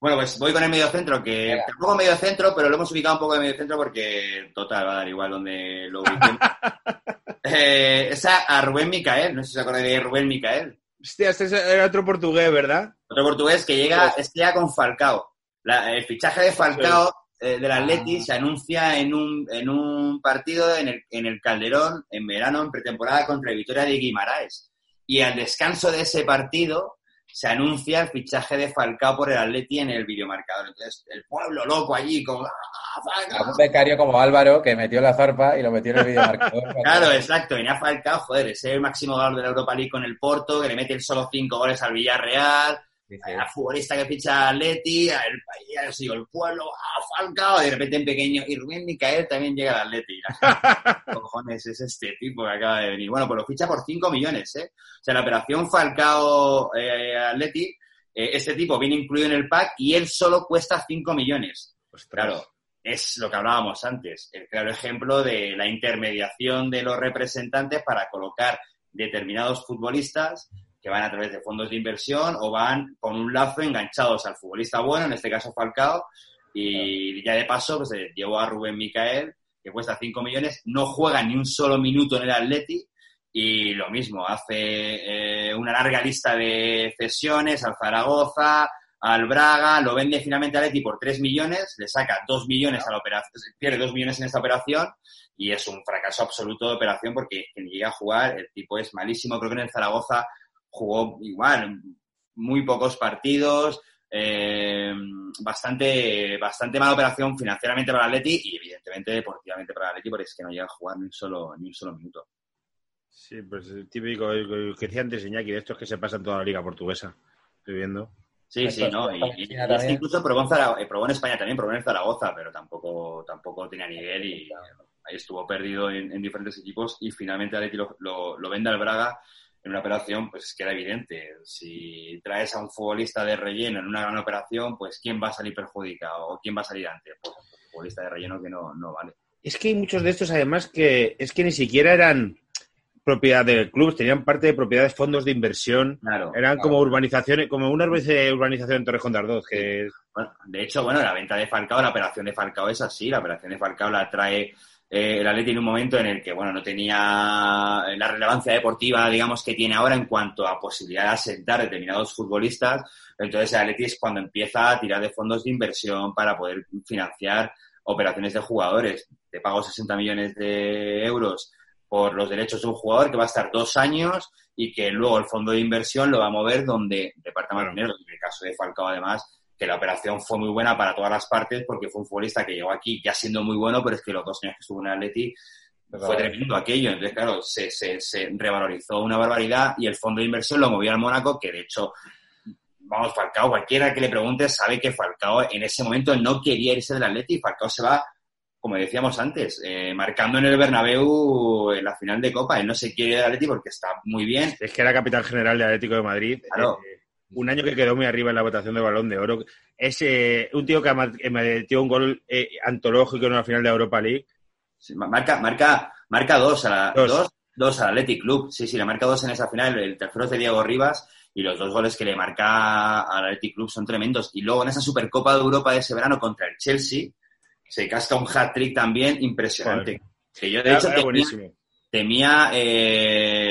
Speaker 4: Bueno, pues voy con el medio centro, que
Speaker 3: Venga.
Speaker 4: tampoco medio centro, pero lo hemos ubicado un poco de medio centro porque, total, va a dar igual donde lo ubiquemos. [LAUGHS] eh, esa a Rubén Micael, no sé si os acordáis de Rubén Micael.
Speaker 2: Hostia, este era otro portugués, ¿verdad?
Speaker 4: Otro portugués que llega, este ya con Falcao. La- el fichaje de Falcao eh, del Atleti se anuncia en un, en un partido en el, en el Calderón, en verano, en pretemporada, contra el Vitoria de Guimaraes. Y al descanso de ese partido se anuncia el fichaje de Falcao por el Atleti en el videomarcador. Entonces, el pueblo loco allí. ¡Ah, Falcao!
Speaker 3: Un becario como Álvaro que metió la zarpa y lo metió en el videomarcador. [LAUGHS]
Speaker 4: Claro, exacto. Venía Falcao, joder, ese es el máximo goleador de la Europa League con el Porto, que le mete solo cinco goles al Villarreal. Al futbolista que ficha a Atleti, al país, el pueblo, a Falcao, y de repente en pequeño, y Rubén Micael también llega al Atleti. ¿Qué [LAUGHS] cojones es este tipo que acaba de venir? Bueno, pues lo ficha por 5 millones, ¿eh? O sea, la operación Falcao eh, Atleti, eh, este tipo viene incluido en el pack y él solo cuesta 5 millones.
Speaker 2: Ostras.
Speaker 4: Claro, es lo que hablábamos antes, el claro ejemplo de la intermediación de los representantes para colocar determinados futbolistas que van a través de fondos de inversión o van con un lazo enganchados al futbolista bueno, en este caso Falcao, y ya de paso pues eh, llevó a Rubén Micael, que cuesta 5 millones, no juega ni un solo minuto en el Atleti, y lo mismo, hace eh, una larga lista de cesiones al Zaragoza, al Braga, lo vende finalmente a Leti por 3 millones, le saca 2 millones a la operación, pierde 2 millones en esta operación y es un fracaso absoluto de operación porque quien llega a jugar, el tipo es malísimo, creo que en el Zaragoza jugó igual, muy pocos partidos, eh, bastante, bastante mala operación financieramente para el Atleti y evidentemente deportivamente para el Atleti porque es que no llega a jugar ni un solo, ni un solo minuto.
Speaker 2: Sí, pues el típico el que decía antes Iñaki, de estos que se pasan toda la liga portuguesa. Estoy viendo.
Speaker 4: Sí, sí, ¿no?
Speaker 3: es
Speaker 4: Y, este
Speaker 3: también.
Speaker 4: incluso probó en, Zara- eh, probó en España también, probó en Zaragoza, pero tampoco, tampoco tenía nivel y ahí estuvo perdido en, en diferentes equipos y finalmente Atleti lo, lo, lo vende al Braga en una operación, pues que era evidente. Si traes a un futbolista de relleno en una gran operación, pues ¿quién va a salir perjudicado o quién va a salir antes? Pues un futbolista de relleno que no, no vale.
Speaker 2: Es que hay muchos de estos, además, que es que ni siquiera eran propiedad del club, tenían parte de propiedades, fondos de inversión.
Speaker 4: Claro.
Speaker 2: Eran como urbanizaciones, como una urbanización en Torrejón de Ardoz, que
Speaker 4: Bueno, de hecho, bueno, la venta de Falcao, la operación de Falcao es así. La operación de Falcao la trae eh, el Atleti en un momento en el que, bueno, no tenía la relevancia deportiva, digamos, que tiene ahora en cuanto a posibilidad de asentar determinados futbolistas. Entonces, el Atleti es cuando empieza a tirar de fondos de inversión para poder financiar operaciones de jugadores. Te pago 60 millones de euros por los derechos de un jugador que va a estar dos años y que luego el fondo de inversión lo va a mover donde reparta más dinero. En el caso de Falcao, además, que la operación fue muy buena para todas las partes porque fue un futbolista que llegó aquí ya siendo muy bueno, pero es que los dos años que estuvo en el Atleti fue tremendo aquello. Entonces, claro, se, se, se revalorizó una barbaridad y el fondo de inversión lo movió al Mónaco, que de hecho, vamos, Falcao, cualquiera que le pregunte sabe que Falcao en ese momento no quería irse del Atleti y Falcao se va, como decíamos antes, eh, marcando en el Bernabéu en la final de Copa. Él no se quiere ir del Atleti porque está muy bien.
Speaker 2: es que era capitán general del Atlético de Madrid.
Speaker 4: Claro.
Speaker 2: Eh, un año que quedó muy arriba en la votación de Balón de Oro. Es eh, un tío que metió un gol eh, antológico en una final de Europa League.
Speaker 4: Sí, Marca, marca, marca dos, a la,
Speaker 2: Dos.
Speaker 4: dos. dos al Athletic Club. Sí, sí, le marca dos en esa final. El tercero es de Diego Rivas y los dos goles que le marca al Athletic Club son tremendos. Y luego en esa Supercopa de Europa de ese verano contra el Chelsea se casca un hat-trick también impresionante. Que yo, de
Speaker 2: Era-
Speaker 4: hecho,
Speaker 2: era
Speaker 4: temía eh,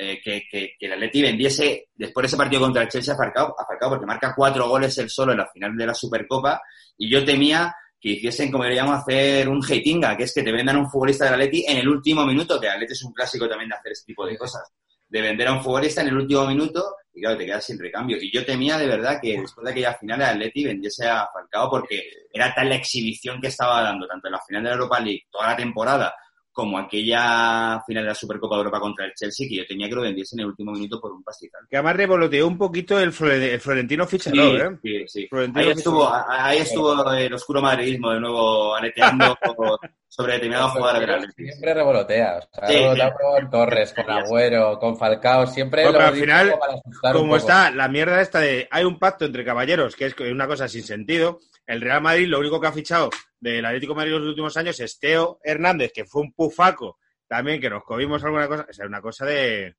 Speaker 4: eh, que, que, que el Atleti vendiese después de ese partido contra el Chelsea a Falcao, a Falcao, porque marca cuatro goles él solo en la final de la Supercopa y yo temía que hiciesen, como diríamos, hacer un hatinga, que es que te vendan a un futbolista del Atleti en el último minuto, que el Atleti es un clásico también de hacer este tipo de cosas, de vender a un futbolista en el último minuto y claro, te quedas sin recambio. Y yo temía de verdad que después de aquella final el Atleti vendiese a Falcao porque era tal la exhibición que estaba dando, tanto en la final de la Europa League, toda la temporada, como aquella final de la Supercopa de Europa contra el Chelsea, que yo tenía que lo vendiese en el último minuto por un pastizal.
Speaker 2: Que además revoloteó un poquito el, Flore- el Florentino Fichador, ¿eh?
Speaker 4: sí, sí.
Speaker 2: Florentino
Speaker 4: Ahí estuvo,
Speaker 2: Fichador.
Speaker 4: ahí estuvo el oscuro madridismo de nuevo aleteando por- [LAUGHS] sobre determinados jugadores.
Speaker 3: Siempre revolotea. O sea,
Speaker 4: Sí, sí.
Speaker 3: con Torres, con Agüero, con Falcao. Siempre
Speaker 2: No,
Speaker 3: lo
Speaker 2: al final,
Speaker 3: para asustar un
Speaker 2: Como
Speaker 3: poco.
Speaker 2: está la mierda esta de hay un pacto entre caballeros, que es una cosa sin sentido, el Real Madrid lo único que ha fichado del Atlético de Madrid en los últimos años es Teo Hernández, que fue un pufaco también, que nos comimos alguna cosa. O sea, una cosa de,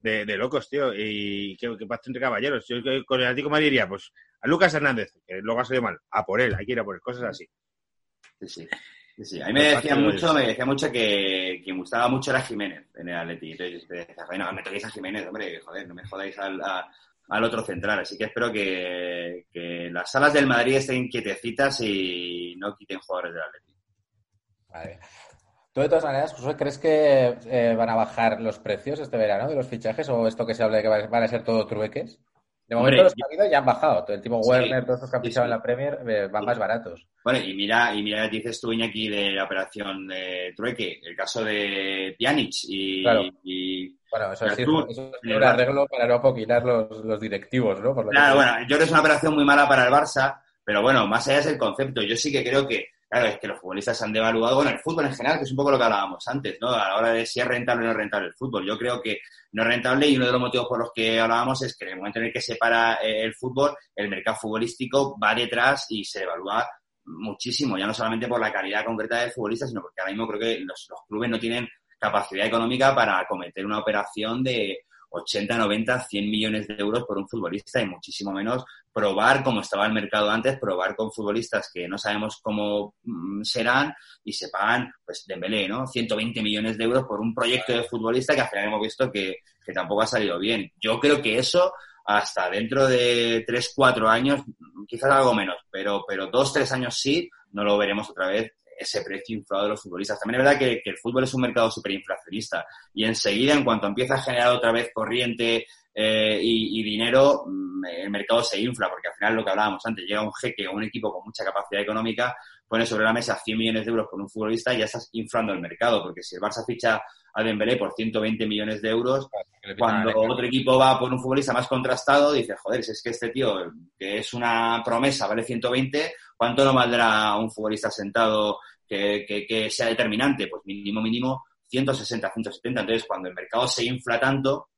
Speaker 2: de, de locos, tío. Y que, que pasa entre caballeros. Yo con el Atlético de Madrid diría, pues, a Lucas Hernández, que luego ha salido mal, a por él, hay que ir a por él, cosas así.
Speaker 4: Sí, sí. Sí, sí. A mí me decía mucho, me decía mucho que, me gustaba mucho era Jiménez en el Atleti. Entonces yo decía, bueno, me toquéis a Jiménez, hombre, joder, no me jodáis al, a- al otro central. Así que espero que, que las salas del Madrid estén quietecitas y no quiten jugadores del Atleti.
Speaker 3: Vale. ¿Tú de todas maneras, Josué, crees que eh, van a bajar los precios este verano de los fichajes o esto que se habla de que van a ser todo trueques? De
Speaker 4: Hombre,
Speaker 3: momento los
Speaker 4: yo-
Speaker 3: ha habido ya han bajado. El tipo
Speaker 4: Sí,
Speaker 3: Werner, todos esos que han
Speaker 4: sí, sí.
Speaker 3: en la Premier eh, van más baratos.
Speaker 4: Bueno, y mira, y mira, dices tú, Iñaki, de la operación de Trueque, el caso de Pjanic y,
Speaker 3: Claro.
Speaker 4: y
Speaker 3: Bueno, eso
Speaker 4: tú,
Speaker 3: eso es un arreglo para no apoquinar los, los directivos, ¿no? Por lo que
Speaker 4: Claro, bueno, yo creo que es una operación muy mala para el Barça, pero bueno, más allá es el concepto. Yo sí que creo que, claro, es que los futbolistas han devaluado, bueno, el fútbol en general, que es un poco lo que hablábamos antes, ¿no? A la hora de si es rentable o no es rentable el fútbol. Yo creo que no es rentable y uno de los motivos por los que hablábamos es que en el momento en el que se para eh, el fútbol, el mercado futbolístico va detrás y se devalúa muchísimo, ya no solamente por la calidad concreta del futbolista, sino porque ahora mismo creo que los, los clubes no tienen capacidad económica para acometer una operación de 80, 90, 100 millones de euros por un futbolista y muchísimo menos probar como estaba el mercado antes, probar con futbolistas que no sabemos cómo mm, serán y se pagan, pues, Dembélé, ¿no? 120 millones de euros por un proyecto de futbolista que al final hemos visto que, que tampoco ha salido bien. Yo creo que eso hasta dentro de 3, 4 años, quizás algo menos, pero, pero 2, 3 años sí, no lo veremos otra vez ese precio inflado de los futbolistas. También es verdad que, el fútbol es un mercado superinflacionista y enseguida, en cuanto empieza a generar otra vez corriente eh, y, y dinero, mm, el mercado se infla, porque al final lo que hablábamos antes, llega un jeque o un equipo con mucha capacidad económica, pone sobre la mesa 100 millones de euros por un futbolista y ya estás inflando el mercado, porque si el Barça ficha a Dembélé por 120 millones de euros, cuando otro equipo va por un futbolista más contrastado, dice, joder, si es que este tío, que es una promesa, vale 120, ¿cuánto no valdrá un futbolista sentado que, que, que sea determinante? Pues mínimo, mínimo 160, 170. Entonces, cuando el mercado se infla tanto,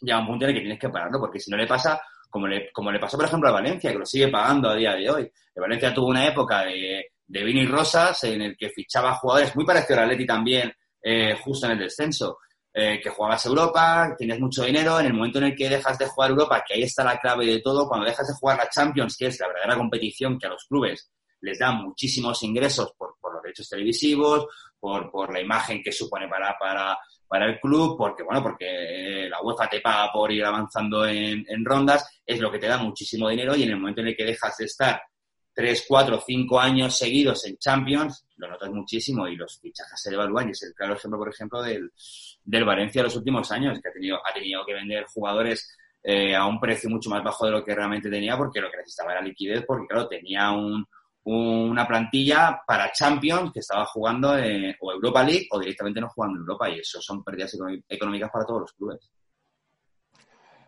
Speaker 4: llega un punto en el que tienes que pararlo, porque si no le pasa, como le, como le pasó, por ejemplo, a Valencia, que lo sigue pagando a día de hoy. El Valencia tuvo una época de, de Vini Rosas en el que fichaba jugadores muy parecido al Atleti también, eh, justo en el descenso eh, que jugabas Europa, tienes mucho dinero, en el momento en el que dejas de jugar Europa, que ahí está la clave de todo, cuando dejas de jugar la Champions, que es la verdadera competición que a los clubes les da muchísimos ingresos por, por los derechos televisivos, por, por la imagen que supone para, para, para el club, porque bueno, porque eh, la UEFA te paga por ir avanzando en, en rondas, es lo que te da muchísimo dinero y en el momento en el que dejas de estar tres, cuatro, cinco años seguidos en Champions, lo notas muchísimo y los fichajes se devalúan. Y es el claro ejemplo, por ejemplo, del, del Valencia de los últimos años, que ha tenido, ha tenido que vender jugadores eh, a un precio mucho más bajo de lo que realmente tenía, porque lo que necesitaba era liquidez, porque claro, tenía un, una plantilla para Champions que estaba jugando eh, o Europa League o directamente no jugando en Europa, y eso son pérdidas económicas para todos los clubes.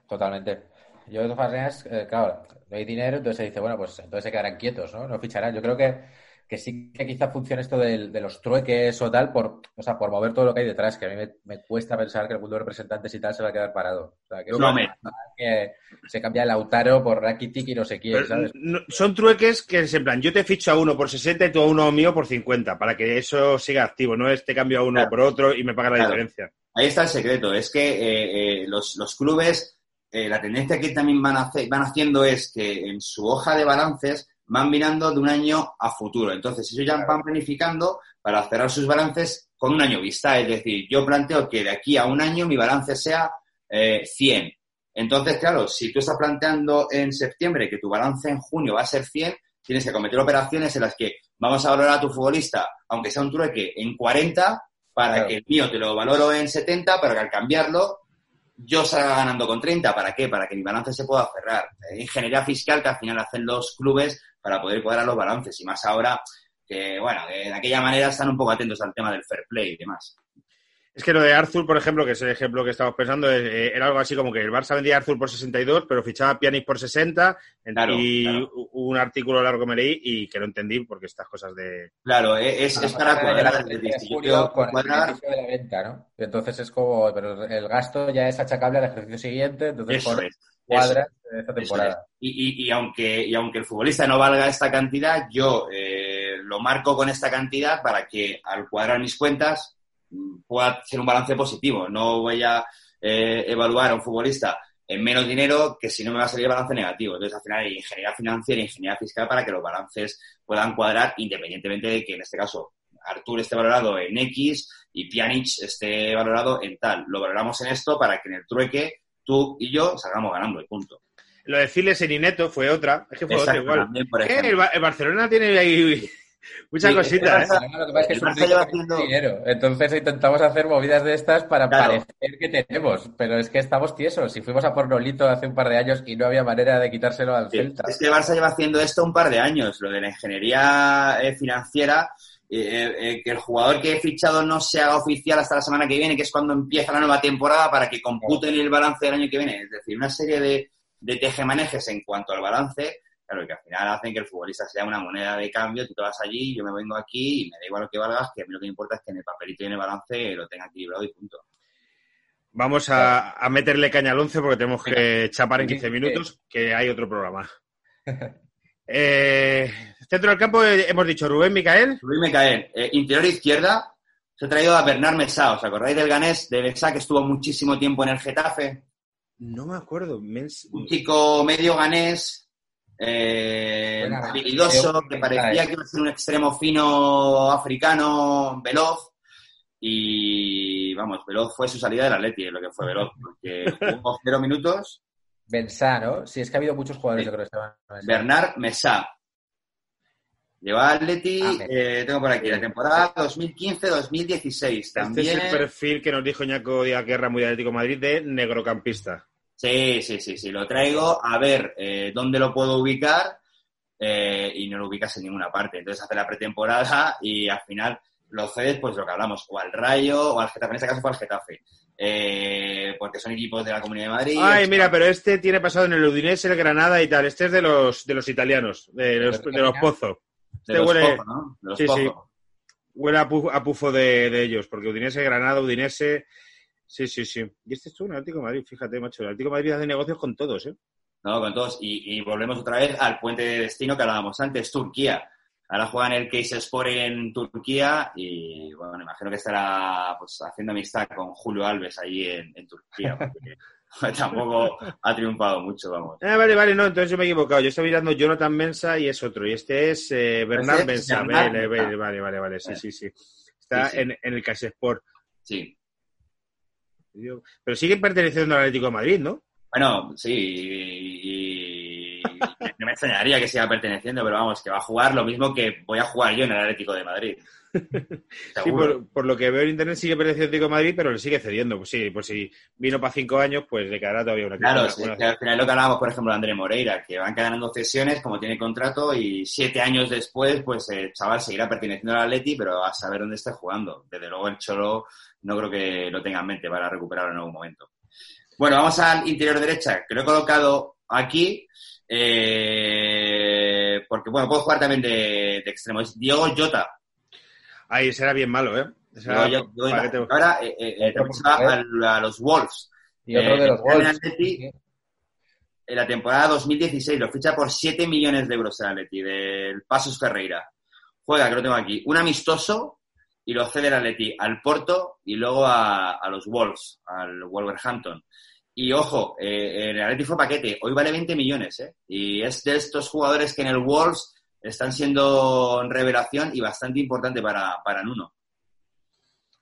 Speaker 3: Totalmente. Yo, de todas maneras, eh, claro, no hay dinero, entonces se dice, bueno, pues entonces se quedarán quietos, ¿no? No ficharán. Yo creo que, que sí que quizá funcione esto del- de, los trueques o tal, por, o sea, por mover todo lo que hay detrás, que a mí me, me cuesta pensar que el mundo de representantes y tal se va a quedar parado. O sea, que,
Speaker 4: No, me-
Speaker 3: que se cambia el Lautaro por Rakitic y no sé quién,
Speaker 2: Pero
Speaker 3: ¿sabes?
Speaker 2: no- son trueques que es en plan, yo te ficho a uno por 60 y tú a uno mío por 50, para que eso siga activo, no es te cambio a uno
Speaker 4: Claro.
Speaker 2: por otro y me paga la
Speaker 4: Claro.
Speaker 2: diferencia.
Speaker 4: Ahí está el secreto, es que eh, eh, los, los clubes, eh, la tendencia que también van, a hacer- van haciendo es que en su hoja de balances van mirando de un año a futuro. Entonces, ellos ya van planificando para cerrar sus balances con un año vista. Es decir, yo planteo que de aquí a un año mi balance sea eh, 100. Entonces, claro, si tú estás planteando en septiembre que tu balance en junio va a ser 100, tienes que cometer operaciones en las que vamos a valorar a tu futbolista, aunque sea un trueque, en 40, para
Speaker 3: Claro.
Speaker 4: que el mío te lo valoro en 70, pero que al cambiarlo yo salga ganando con 30. ¿Para qué? Para que mi balance se pueda cerrar. Eh, Ingeniería fiscal que al final hacen los clubes para poder cuadrar los balances. Y más ahora que, bueno, de, de aquella manera están un poco atentos al tema del fair play y demás.
Speaker 2: Es que lo de Arthur, por ejemplo, que es el ejemplo que estamos pensando, eh, era algo así como que el Barça vendía a Arthur por 62, pero fichaba a Pjanic por 60 en-
Speaker 4: Claro,
Speaker 2: y
Speaker 4: claro.
Speaker 2: un artículo largo que me leí y que no entendí porque estas cosas de...
Speaker 4: Claro, e, es, es para cuadrar.
Speaker 3: julio con el
Speaker 4: cuadrar,
Speaker 3: beneficio de la venta, ¿no? Entonces es como, pero el gasto ya es achacable al ejercicio siguiente, entonces
Speaker 4: eso
Speaker 3: por
Speaker 4: es.
Speaker 3: cuadras esta temporada.
Speaker 4: es. Y, y- y aunque, y aunque el futbolista no valga esta cantidad, yo eh, lo marco con esta cantidad para que al cuadrar mis cuentas pueda ser un balance positivo. No voy a eh, evaluar a un futbolista en menos dinero que si no me va a salir balance negativo. Entonces, al final hay ingeniería financiera e ingeniería fiscal para que los balances puedan cuadrar independientemente de que, en este caso, Artur esté valorado en X y Pjanic esté valorado en tal. Lo valoramos en esto para que en el trueque tú y yo salgamos ganando y punto.
Speaker 2: Lo de Files en Ineto fue otra, es que fue otra igual.
Speaker 4: también, por
Speaker 2: Eh, el, Ba- el Barcelona tiene ahí muchas
Speaker 4: Sí,
Speaker 2: cositas, ¿eh?
Speaker 3: Lo que pasa es que
Speaker 4: El
Speaker 3: es un
Speaker 4: Barça
Speaker 3: rico
Speaker 4: haciendo-
Speaker 3: dinero. Entonces intentamos hacer movidas de estas para
Speaker 4: Claro.
Speaker 3: parecer que tenemos, pero es que estamos tiesos. Si fuimos a por Nolito hace un par de años y no había manera de quitárselo al
Speaker 4: Sí,
Speaker 3: Celta.
Speaker 4: Es que el Barça lleva haciendo esto un par de años, lo de la ingeniería eh, financiera, eh, eh, que el jugador que he fichado no se haga oficial hasta la semana que viene, que es cuando empieza la nueva temporada, para que computen el balance del año que viene. Es decir, una serie de, de tejemanejes en cuanto al balance, final hacen que el futbolista sea una moneda de cambio, tú te vas allí, yo me vengo aquí y me da igual lo que valgas, que a mí lo que me importa es que en el papelito y en el balance lo tenga equilibrado y punto.
Speaker 2: Vamos a, a meterle caña al 11 porque tenemos que chapar en
Speaker 3: Sí,
Speaker 2: 15
Speaker 3: sí.
Speaker 2: minutos, que hay otro programa. [LAUGHS] Eh, centro del campo eh, hemos dicho Rubén Micael.
Speaker 4: Luis Micael, eh, interior izquierda, se ha traído a Bernard Messá. ¿Os acordáis del ganés de Messá que estuvo muchísimo tiempo en el Getafe?
Speaker 2: No me acuerdo. Mens-
Speaker 4: Un chico medio ganés, eh, habilidoso,
Speaker 3: creo que
Speaker 4: parecía que iba a ser un extremo fino africano, veloz. Y vamos, veloz fue su salida del Atleti, lo que fue veloz, porque jugó [LAUGHS] cero minutos.
Speaker 3: Bensá, ¿no? Sí, es que ha habido muchos jugadores,
Speaker 4: Sí.
Speaker 3: yo creo que estaban.
Speaker 4: Bernard Messá. Llegó a Atleti,
Speaker 3: Ah,
Speaker 4: eh, tengo por aquí, la temporada 2015-2016.
Speaker 2: Este
Speaker 4: También...
Speaker 2: es el perfil que nos dijo Ñaco Díaz Guerra, muy Atlético de Madrid, de negrocampista.
Speaker 4: Sí, sí, sí, sí, lo traigo a ver eh, dónde lo puedo ubicar eh, y no lo ubicas en ninguna parte. Entonces hace la pretemporada y al final lo cedes, pues lo que hablamos, o al Rayo o al Getafe. En este caso fue al Getafe, eh, porque son equipos de la Comunidad de Madrid.
Speaker 2: Ay, mira, pero este tiene pasado en el Udinese, el Granada y tal. Este es de los, de los italianos, de los, de los pozos.
Speaker 4: de
Speaker 2: este
Speaker 4: los
Speaker 2: huele-
Speaker 4: Pozo, ¿no? De los
Speaker 2: Sí, sí.
Speaker 4: Pozo.
Speaker 2: Huele a, pu- a pufo de, de ellos, porque Udinese, Granada, Udinese. Sí, sí, sí. Y este estuvo en el Atlético de Madrid, fíjate, macho. El Atlético de Madrid hace negocios con todos, ¿eh?
Speaker 4: No, con todos. Y, y volvemos otra vez al puente de destino que hablábamos antes, Turquía. Ahora juegan el Case Sport en Turquía y, bueno, imagino que estará pues, haciendo amistad con Julio Alves allí en, en Turquía, porque [LAUGHS] tampoco ha triunfado mucho, vamos.
Speaker 2: Ah, vale, vale, no, entonces yo me he equivocado. Yo estoy mirando Jonathan Mensa y es otro. Y este es eh, Bernard
Speaker 4: Este
Speaker 2: Mensa.
Speaker 4: Bernard
Speaker 2: Vale,
Speaker 4: Mensa.
Speaker 2: vale, vale, vale, vale, sí, sí, sí. Está
Speaker 4: Sí, sí.
Speaker 2: En, en el Sport.
Speaker 4: Sí.
Speaker 2: Pero sigue perteneciendo al Atlético de Madrid, ¿no?
Speaker 4: Bueno, sí, y, y no me extrañaría que siga perteneciendo, pero vamos, que va a jugar lo mismo que voy a jugar yo en el Atlético de Madrid. [LAUGHS]
Speaker 2: Sí, por, por lo que veo en internet sigue perteneciendo al Atlético de Madrid, pero le sigue cediendo. Pues sí, pues si vino para cinco años, pues le quedará todavía una
Speaker 4: Claro, sí, que al final lo que hablábamos, por ejemplo, de André Moreira, que van ganando cesiones como tiene contrato y siete años después, pues el chaval seguirá perteneciendo al Atleti, pero a saber dónde esté jugando. Desde luego el Cholo no creo que lo tenga en mente para recuperarlo en algún momento. Bueno, vamos al interior derecha, que lo he colocado aquí, eh, porque bueno, puedo jugar también de, de extremo. Es Diego Jota.
Speaker 2: Ahí será bien malo, ¿eh? Será-
Speaker 4: Diego
Speaker 2: te-
Speaker 4: Ahora eh, eh, eh, a los Wolves.
Speaker 3: Y otro
Speaker 4: Eh,
Speaker 3: de los Wolves.
Speaker 4: Atleti, en la temporada 2016 lo ficha por 7 millones de euros el Atleti del Pasos Ferreira. Juega, que lo tengo aquí, un amistoso y lo cede el Atleti al Porto y luego a, a los Wolves, al Wolverhampton. Y ojo, eh, el Atleti fue paquete, hoy vale 20 millones, ¿eh? Y es de estos jugadores que en el Wolves están siendo revelación y bastante importante para, para Nuno.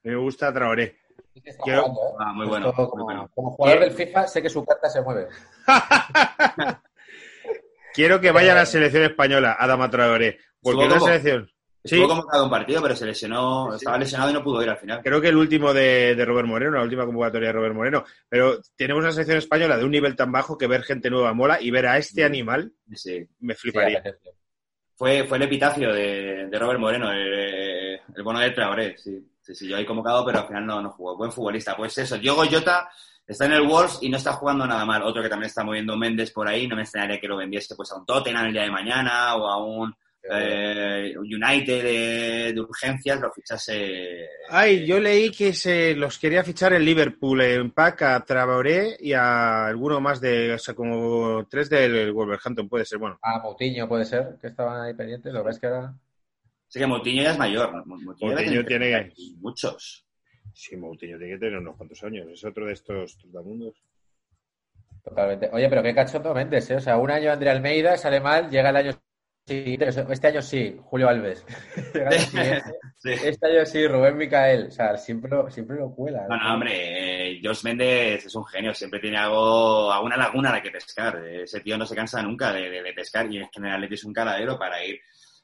Speaker 2: Me gusta Traoré.
Speaker 3: Sí que está
Speaker 2: Quiero-
Speaker 3: jugando, ¿eh?
Speaker 4: Ah, muy bueno, muy
Speaker 3: como,
Speaker 4: bueno.
Speaker 3: como jugador del FIFA, sé que su carta se mueve. [LAUGHS]
Speaker 2: Quiero que vaya a la selección española, Adama Traoré. Porque una
Speaker 4: como-
Speaker 2: selección. Sí,
Speaker 4: Estuvo convocado un partido, pero se lesionó, estaba lesionado y no pudo ir al final.
Speaker 2: creo que el último de, de Robert Moreno, la última convocatoria de Robert Moreno. Pero tenemos una selección española de un nivel tan bajo que ver gente nueva mola y ver a este animal
Speaker 4: Sí.
Speaker 2: me fliparía.
Speaker 4: Fue, fue el epitafio de, de Robert Moreno, el, el bono de Traoré, sí. Sí, sí, yo he convocado, pero al final no, no jugó. Buen futbolista. Pues eso, Diogo Jota está en el Wolves y no está jugando nada mal. Otro que también está moviendo Méndez por ahí, no me extrañaría que lo vendiese pues a un Tottenham el día de mañana o a un eh, United de, de urgencias, lo fichase.
Speaker 2: Ay, yo leí que se los quería fichar el Liverpool en pack a Traoré y a alguno más de, o sea, como tres del Wolverhampton puede ser, bueno.
Speaker 3: Ah, Moutinho puede ser, que estaban ahí pendientes. Lo ves que ahora.
Speaker 4: Sí que Moutinho ya es mayor. ¿no? Moutinho,
Speaker 2: Moutinho tiene-
Speaker 4: muchos.
Speaker 2: Sí, Moutinho tiene que tener unos cuantos años, es otro de estos trotamundos.
Speaker 3: Totalmente. Oye, pero qué cachondo Méndez, ¿eh? O sea, un año André Almeida sale mal, llega el año sea, Este año sí, Julio Alves. [LAUGHS] Siguiente.
Speaker 4: Sí.
Speaker 3: Este año sí, Rubén Micael. O sea, siempre lo, siempre lo cuela.
Speaker 4: No, no, hombre, eh, Josh Méndez es un genio, siempre tiene algo, alguna laguna a la que pescar. Ese tío no se cansa nunca de, de- de pescar y es que en el Atleti es un caladero para ir,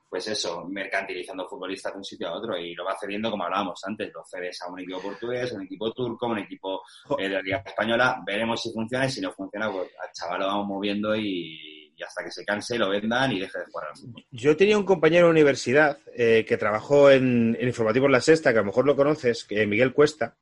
Speaker 4: pues eso, mercantilizando futbolistas de un sitio a otro y lo va cediendo como hablábamos antes, lo cedes a un equipo portugués, a un equipo turco, a un equipo eh, de la Liga Española, veremos si funciona y si no funciona, pues al chaval lo vamos moviendo y, y hasta que se canse lo vendan y deje de jugar al fútbol.
Speaker 2: Yo tenía un compañero de universidad eh, que trabajó en, en Informativos La Sexta, que a lo mejor lo conoces, que Miguel Cuesta,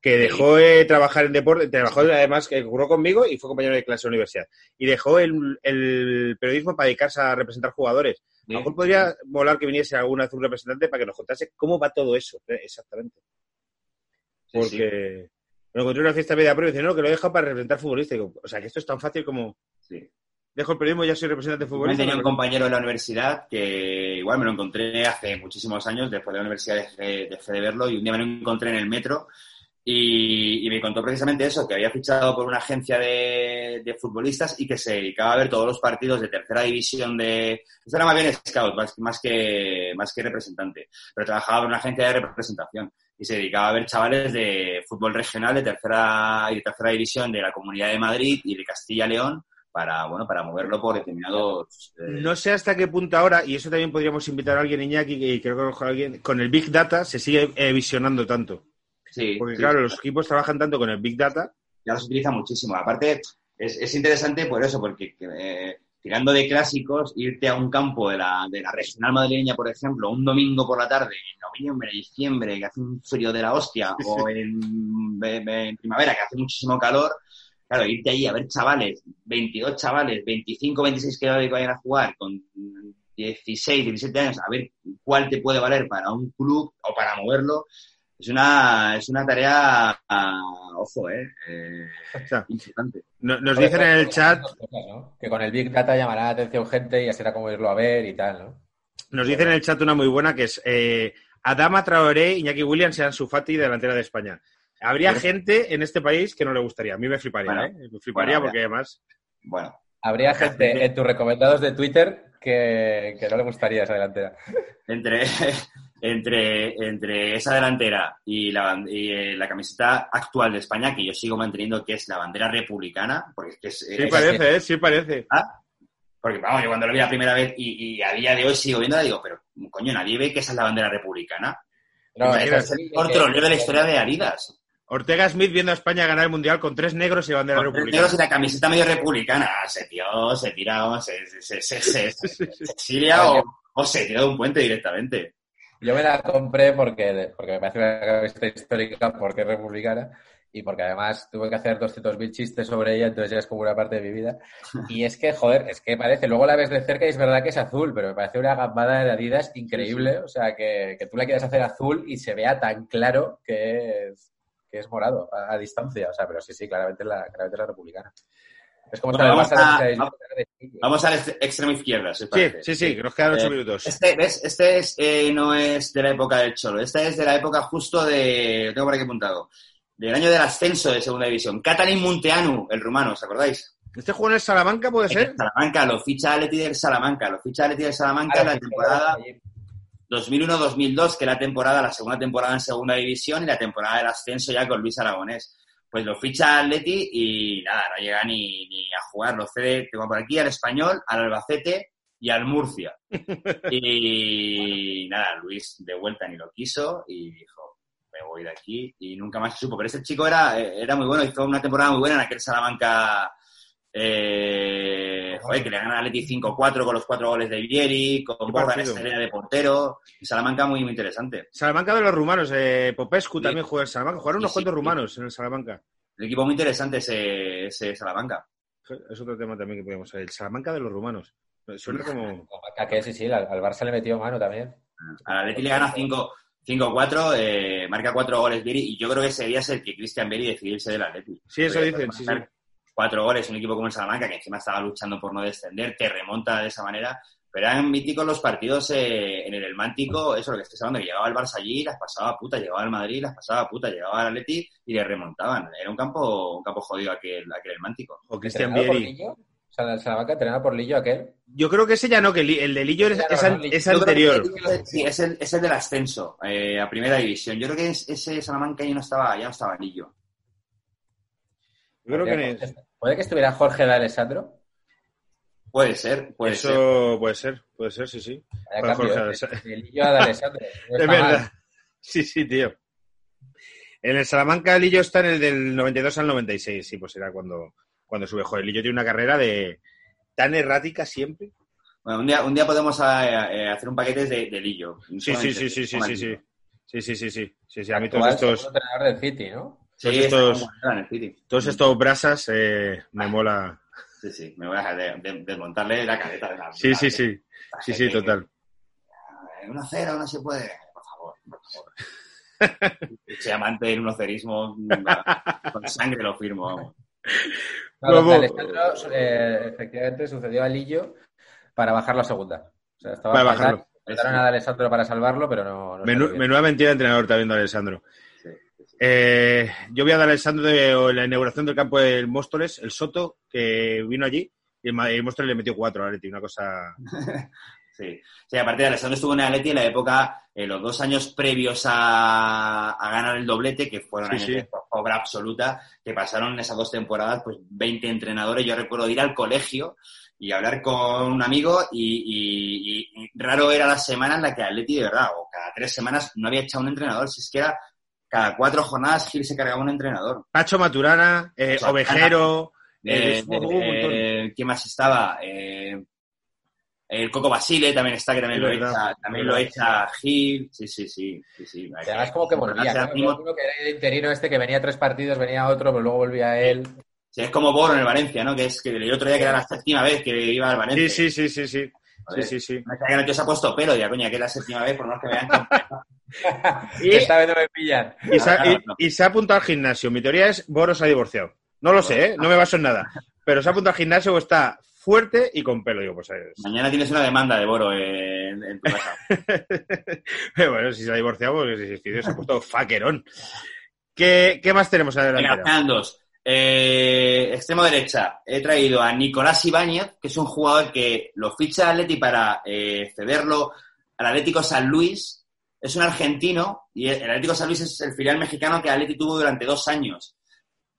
Speaker 2: que dejó de trabajar en deporte, trabajó además, que curró conmigo y fue compañero de clase de la universidad. Y dejó el, el periodismo para dedicarse a representar jugadores. A lo mejor podría volar que viniese alguna vez un representante para que nos contase cómo va todo eso, eh, exactamente.
Speaker 4: Sí, sí.
Speaker 2: Porque me lo encontré en una fiesta media prueba y dice, no, que lo he dejado para representar futbolista. O sea, que esto es tan fácil como
Speaker 4: Sí.
Speaker 2: Dejo el periodismo ya soy representante futbolista.
Speaker 4: tenía un compañero de la universidad que igual me lo encontré hace muchísimos años, después de la universidad dejé, dejé de verlo y un día me lo encontré en el metro y, y me contó precisamente eso, que había fichado por una agencia de, de futbolistas y que se dedicaba a ver todos los partidos de tercera división de... Esto era más bien scout, más, más que, más que representante, pero trabajaba en una agencia de representación y se dedicaba a ver chavales de fútbol regional de tercera y de tercera división de la Comunidad de Madrid y de Castilla y León para bueno para moverlo por determinados eh,
Speaker 2: No sé hasta qué punto ahora, y eso también podríamos invitar a alguien, Iñaki, y creo que a lo mejor alguien, con el Big Data se sigue eh, visionando tanto.
Speaker 4: sí,
Speaker 2: Porque
Speaker 4: sí,
Speaker 2: claro,
Speaker 4: sí.
Speaker 2: los equipos trabajan tanto con el Big Data.
Speaker 4: ya los utiliza muchísimo aparte es, es interesante por eso porque eh, tirando de clásicos irte a un campo de la, de la regional madrileña por ejemplo un domingo por la tarde en noviembre diciembre que hace un frío de la hostia o en, en primavera que hace muchísimo calor Claro, irte ahí a ver chavales, 22 chavales, 25, 26 que vayan a jugar con 16, 17 años, a ver cuál te puede valer para un club o para moverlo, es una, es una tarea, ojo, eh, eh,
Speaker 2: O sea,
Speaker 4: importante.
Speaker 2: no- nos dicen en el chat,
Speaker 3: ¿no? Que con el Big Data llamará la atención gente y ya será como irlo a ver y tal, ¿no?
Speaker 2: nos dicen en el chat una muy buena que es eh, Adama Traoré, Iñaki Williams y Ansu Fati, delantera de España. Habría
Speaker 4: Pero-
Speaker 2: gente en este país que no le gustaría. A mí me fliparía,
Speaker 4: Bueno,
Speaker 2: ¿eh? Me fliparía
Speaker 4: bueno,
Speaker 2: porque además...
Speaker 4: Bueno,
Speaker 3: Habría gente en tus recomendados de Twitter que, que no le gustaría esa delantera.
Speaker 4: entre, [LAUGHS] entre, entre esa delantera y, la, y, eh, la camiseta actual de España, que yo sigo manteniendo que es la bandera republicana, porque es que es,
Speaker 2: Sí
Speaker 4: es-
Speaker 2: parece, ¿eh? Sí parece.
Speaker 4: Porque, vamos, yo cuando lo vi la primera vez y, y a día de hoy sigo viéndola, digo, pero, coño, nadie ve que esa es la bandera republicana.
Speaker 3: No,
Speaker 4: Es el troleo de la historia de Adidas.
Speaker 2: Ortega Smith viendo a España ganar el Mundial con tres negros y bandera
Speaker 4: Con tres
Speaker 2: republicana.
Speaker 4: negros y la camiseta medio republicana. Se tío, se tira, se, se, se, se, se, [LAUGHS] se exilia o, o se tira de un puente directamente.
Speaker 3: Yo me la compré porque, porque me parece una camiseta histórica, porque es republicana y porque además tuve que hacer 200.000 chistes sobre ella, entonces ya es como una parte de mi vida. Y es que, joder, es que parece, luego la ves de cerca y es verdad que es azul, pero me parece una gambada de Adidas increíble. O sea, que, que tú la quieras hacer azul y se vea tan claro que es, que es morado a, a distancia. O sea, pero sí, sí, claramente es la, claramente la republicana. Es como
Speaker 4: Bueno, vamos
Speaker 3: en
Speaker 4: a- Vamos al ex- extremo izquierda, si
Speaker 2: Sí, sí, sí, que nos quedan ocho
Speaker 4: Eh,
Speaker 2: minutos.
Speaker 4: Este, ¿ves? Este es, eh, no es de la época del Cholo, este es de la época justo de, lo tengo por aquí apuntado, del año del ascenso de Segunda División. Catalin Munteanu, el rumano, ¿os acordáis?
Speaker 2: ¿Este juego en el Salamanca puede ser?
Speaker 4: Salamanca, lo ficha Atleti del Salamanca, lo ficha Atleti del Salamanca en la temporada 2001-2002, que la temporada, la segunda temporada en Segunda División y la temporada del ascenso ya con Luis Aragonés. Pues lo ficha Atleti y nada, no llega ni, ni a jugar, lo cede, tengo por aquí, al Español, al Albacete y al Murcia. [LAUGHS] Y nada, Luis de vuelta ni lo quiso y dijo, me voy de aquí y nunca más se supo. Pero ese chico era, era muy bueno, hizo una temporada muy buena en aquel Salamanca Eh, joder, que le gana al Atleti 5-4 con los cuatro goles de Vieri, con
Speaker 2: partido.
Speaker 4: Estrella de portero. Y Salamanca muy, muy interesante.
Speaker 2: Salamanca de los rumanos, eh, Popescu
Speaker 4: Sí.
Speaker 2: también juega en Salamanca. Jugaron unos
Speaker 4: Sí,
Speaker 2: cuantos
Speaker 4: sí.
Speaker 2: rumanos en el Salamanca.
Speaker 4: El equipo muy interesante ese, ese Salamanca.
Speaker 2: Es otro tema también que podemos saber. El Salamanca de los rumanos. Suena como.
Speaker 3: A que sí, sí, al, al Barça le metió mano también.
Speaker 4: Al Atleti le gana 5 5-4, eh, marca cuatro goles Vieri y yo creo que ese día es el que Cristian Vieri decidió irse del Atleti.
Speaker 2: Sí, eso dicen, sí, sí.
Speaker 4: Cuatro goles, un equipo como el Salamanca, que encima estaba luchando por no descender, te remonta de esa manera. Pero eran míticos los partidos eh, en el El Mántico, eso lo que estoy hablando, que llegaba el Barça allí, las pasaba a puta, llegaba al Madrid, las pasaba a puta, llegaba al Atleti y le remontaban. Era un campo, un campo jodido aquel, aquel El Mántico.
Speaker 2: O Cristian
Speaker 3: ¿Entrenado por
Speaker 2: Vieri.
Speaker 3: Lillo? O sea, el Salamanca entrenado por Lillo aquel.
Speaker 2: Yo creo que ese ya no, que el, el de Lillo es,
Speaker 3: no,
Speaker 2: es
Speaker 3: no,
Speaker 2: anterior.
Speaker 4: sí, es el, es el del ascenso eh, a primera división. Yo creo que es- ese Salamanca ya no estaba, ya no estaba Lillo.
Speaker 2: Yo creo que
Speaker 3: Podría-
Speaker 2: es-
Speaker 3: ¿Puede que estuviera Jorge de Alessandro?
Speaker 4: Puede ser, puede ser.
Speaker 2: Eso puede ser, puede ser, sí, sí. Para
Speaker 3: cambio,
Speaker 2: Jorge
Speaker 3: ¿eh?
Speaker 2: Alessandro.
Speaker 3: De Lillo a de Alessandro. [LAUGHS] No
Speaker 2: Es
Speaker 3: mal.
Speaker 2: verdad. Sí, sí, tío. En el Salamanca Lillo está en el del 92 al 96, sí, pues será cuando, cuando sube. Joder, Lillo tiene una carrera de tan errática siempre.
Speaker 4: Bueno, un día, un día podemos eh, eh, hacer un paquete de, de Lillo.
Speaker 2: Sí, sí, sí, sí, sí, sí, sí. Sí, sí, sí, sí. Sí, sí, a mí todos
Speaker 3: Actual
Speaker 2: estos,
Speaker 3: segundo entrenador del City, ¿no?
Speaker 4: Sí,
Speaker 2: Todos estos-
Speaker 4: en
Speaker 2: todos estos brasas eh, me mola.
Speaker 4: Sí, sí, me voy a dejar de, de- desmontarle la cabeza de la
Speaker 2: Sí, sí, sí. Sí, sí, total.
Speaker 4: 1-0 no se puede. Por favor, por favor. [LAUGHS] Soy amante del unocerismo. Con sangre lo firmo. vamos.
Speaker 3: No, eh, efectivamente, sucedió a Lillo para bajarlo a segunda. O sea, estaba
Speaker 2: Para bajarlo.
Speaker 3: Intentaron a Alessandro para salvarlo, pero no. no
Speaker 2: Menú- menuda mentira de entrenador también de Alessandro. Eh, yo vi a Alessandro de la inauguración del campo del Móstoles, el Soto, que vino allí, y el, el Móstoles le metió cuatro a Atleti, una cosa... [LAUGHS]
Speaker 4: Sí. Sí, aparte de Alessandro estuvo en el Atleti en la época, eh, los dos años previos a, a ganar el doblete, que fueron
Speaker 2: Sí,
Speaker 4: años
Speaker 2: sí.
Speaker 4: de obra absoluta, que pasaron en esas dos temporadas, pues 20 entrenadores. Yo recuerdo ir al colegio y hablar con un amigo y, y- y- y raro era la semana en la que Atleti, de verdad, o cada tres semanas no había echado un entrenador, si es que era cada cuatro jornadas Gil se cargaba un entrenador.
Speaker 2: Pacho Maturana, eh. Ovejero...
Speaker 4: Eh,
Speaker 2: eh,
Speaker 4: eh, ¿Quién más estaba? Eh, el Coco Basile también está, que también,
Speaker 2: Es
Speaker 4: lo
Speaker 2: verdad,
Speaker 4: echa, también
Speaker 2: es
Speaker 4: lo echa Gil. Sí, sí, sí. sí, sí.
Speaker 3: Además, como que volvía.
Speaker 4: Hace
Speaker 3: ¿no? creo que era el interino este que venía tres partidos, venía otro, pero luego volvía él.
Speaker 4: Sí, es como Boro en el Valencia, ¿no? Que es que el otro día que era la séptima vez que iba al Valencia.
Speaker 2: Sí, sí, sí, sí, sí. Sí,
Speaker 4: Joder.
Speaker 2: sí, sí.
Speaker 4: No es que el tío se ha puesto pelo, ya coña, que es la séptima vez, por menos que vean que... [LAUGHS]
Speaker 2: Y-
Speaker 3: Esta vez no me pillan.
Speaker 2: Y se, ha,
Speaker 4: Claro,
Speaker 2: y-
Speaker 4: claro.
Speaker 2: y se ha apuntado al gimnasio. Mi teoría es Boros se ha divorciado. No lo sé, ¿eh? No me baso en nada. Pero se ha apuntado al gimnasio o está fuerte y con pelo. Digo, pues es...
Speaker 4: Mañana tienes una demanda de Boro en, en tu casa. [LAUGHS]
Speaker 2: bueno, si se ha divorciado, pues si se ha puesto faquerón. ¿Qué, qué más tenemos
Speaker 4: Venga,
Speaker 2: adelante?
Speaker 4: quedan dos. Eh, extremo derecha, he traído a Nicolás Ibáñez, que es un jugador que lo ficha Atleti para eh, cederlo al Atlético San Luis. Es un argentino y el Atlético San Luis es el filial mexicano que Atleti tuvo durante dos años.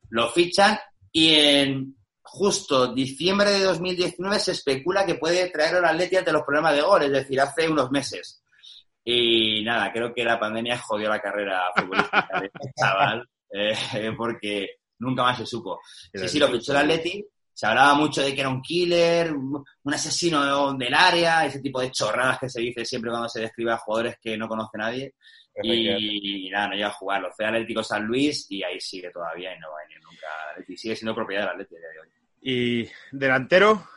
Speaker 4: Lo fichan y en justo diciembre de 2019 se especula que puede traerlo al Atleti ante los problemas de gol, es decir, hace unos meses. Y nada, creo que la pandemia jodió la carrera futbolística de este [LAUGHS] chaval, eh, porque nunca más se supo. Sí, sí, lo fichó el Atleti. Se hablaba mucho de que era un killer, un asesino del área, ese tipo de chorradas que se dice siempre cuando se describe a jugadores que no conoce nadie. Y, nada, no llega a jugar. Lo fue Atlético San Luis y ahí sigue todavía y no va a venir nunca Atleti. Sigue siendo propiedad del Atleti a día de hoy.
Speaker 2: Y delantero,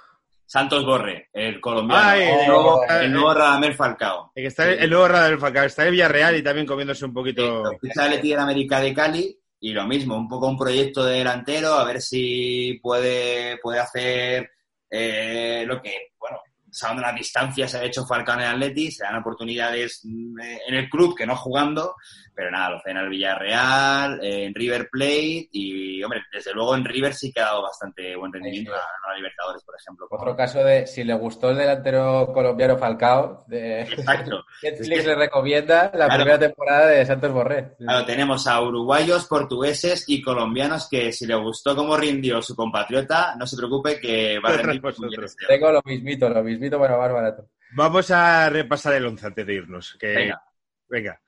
Speaker 4: Santos Borre, el colombiano. El, nuevo,
Speaker 2: eh,
Speaker 4: el nuevo Radamel Falcao.
Speaker 2: el, que está el nuevo Radamel Falcao, está en Villarreal y también comiéndose un poquito...
Speaker 4: Ficha el América de Cali y lo mismo, un poco un proyecto de delantero, a ver si puede, puede hacer eh, lo que, bueno, salvando las distancias ha hecho Falcao en Atleti, se dan oportunidades mm, en el club que no jugando, pero nada, lo hacen en el Villarreal, eh, en River Plate y, hombre, desde luego en River sí que ha dado bastante buen rendimiento
Speaker 3: Sí, sí.
Speaker 4: a, Libertadores, por ejemplo.
Speaker 3: Otro caso de si le gustó el delantero colombiano Falcao, de
Speaker 4: Exacto. [LAUGHS]
Speaker 3: Netflix le recomienda la
Speaker 4: Claro.
Speaker 3: primera temporada de Santos Borré.
Speaker 4: Claro, tenemos a uruguayos, portugueses y colombianos que si le gustó cómo rindió su compatriota, no se preocupe que va a rendir este.
Speaker 3: Tengo lo mismito, lo mismito, bueno, más barato.
Speaker 2: Vamos a repasar el once antes de irnos. Que...
Speaker 4: Venga.
Speaker 2: Venga.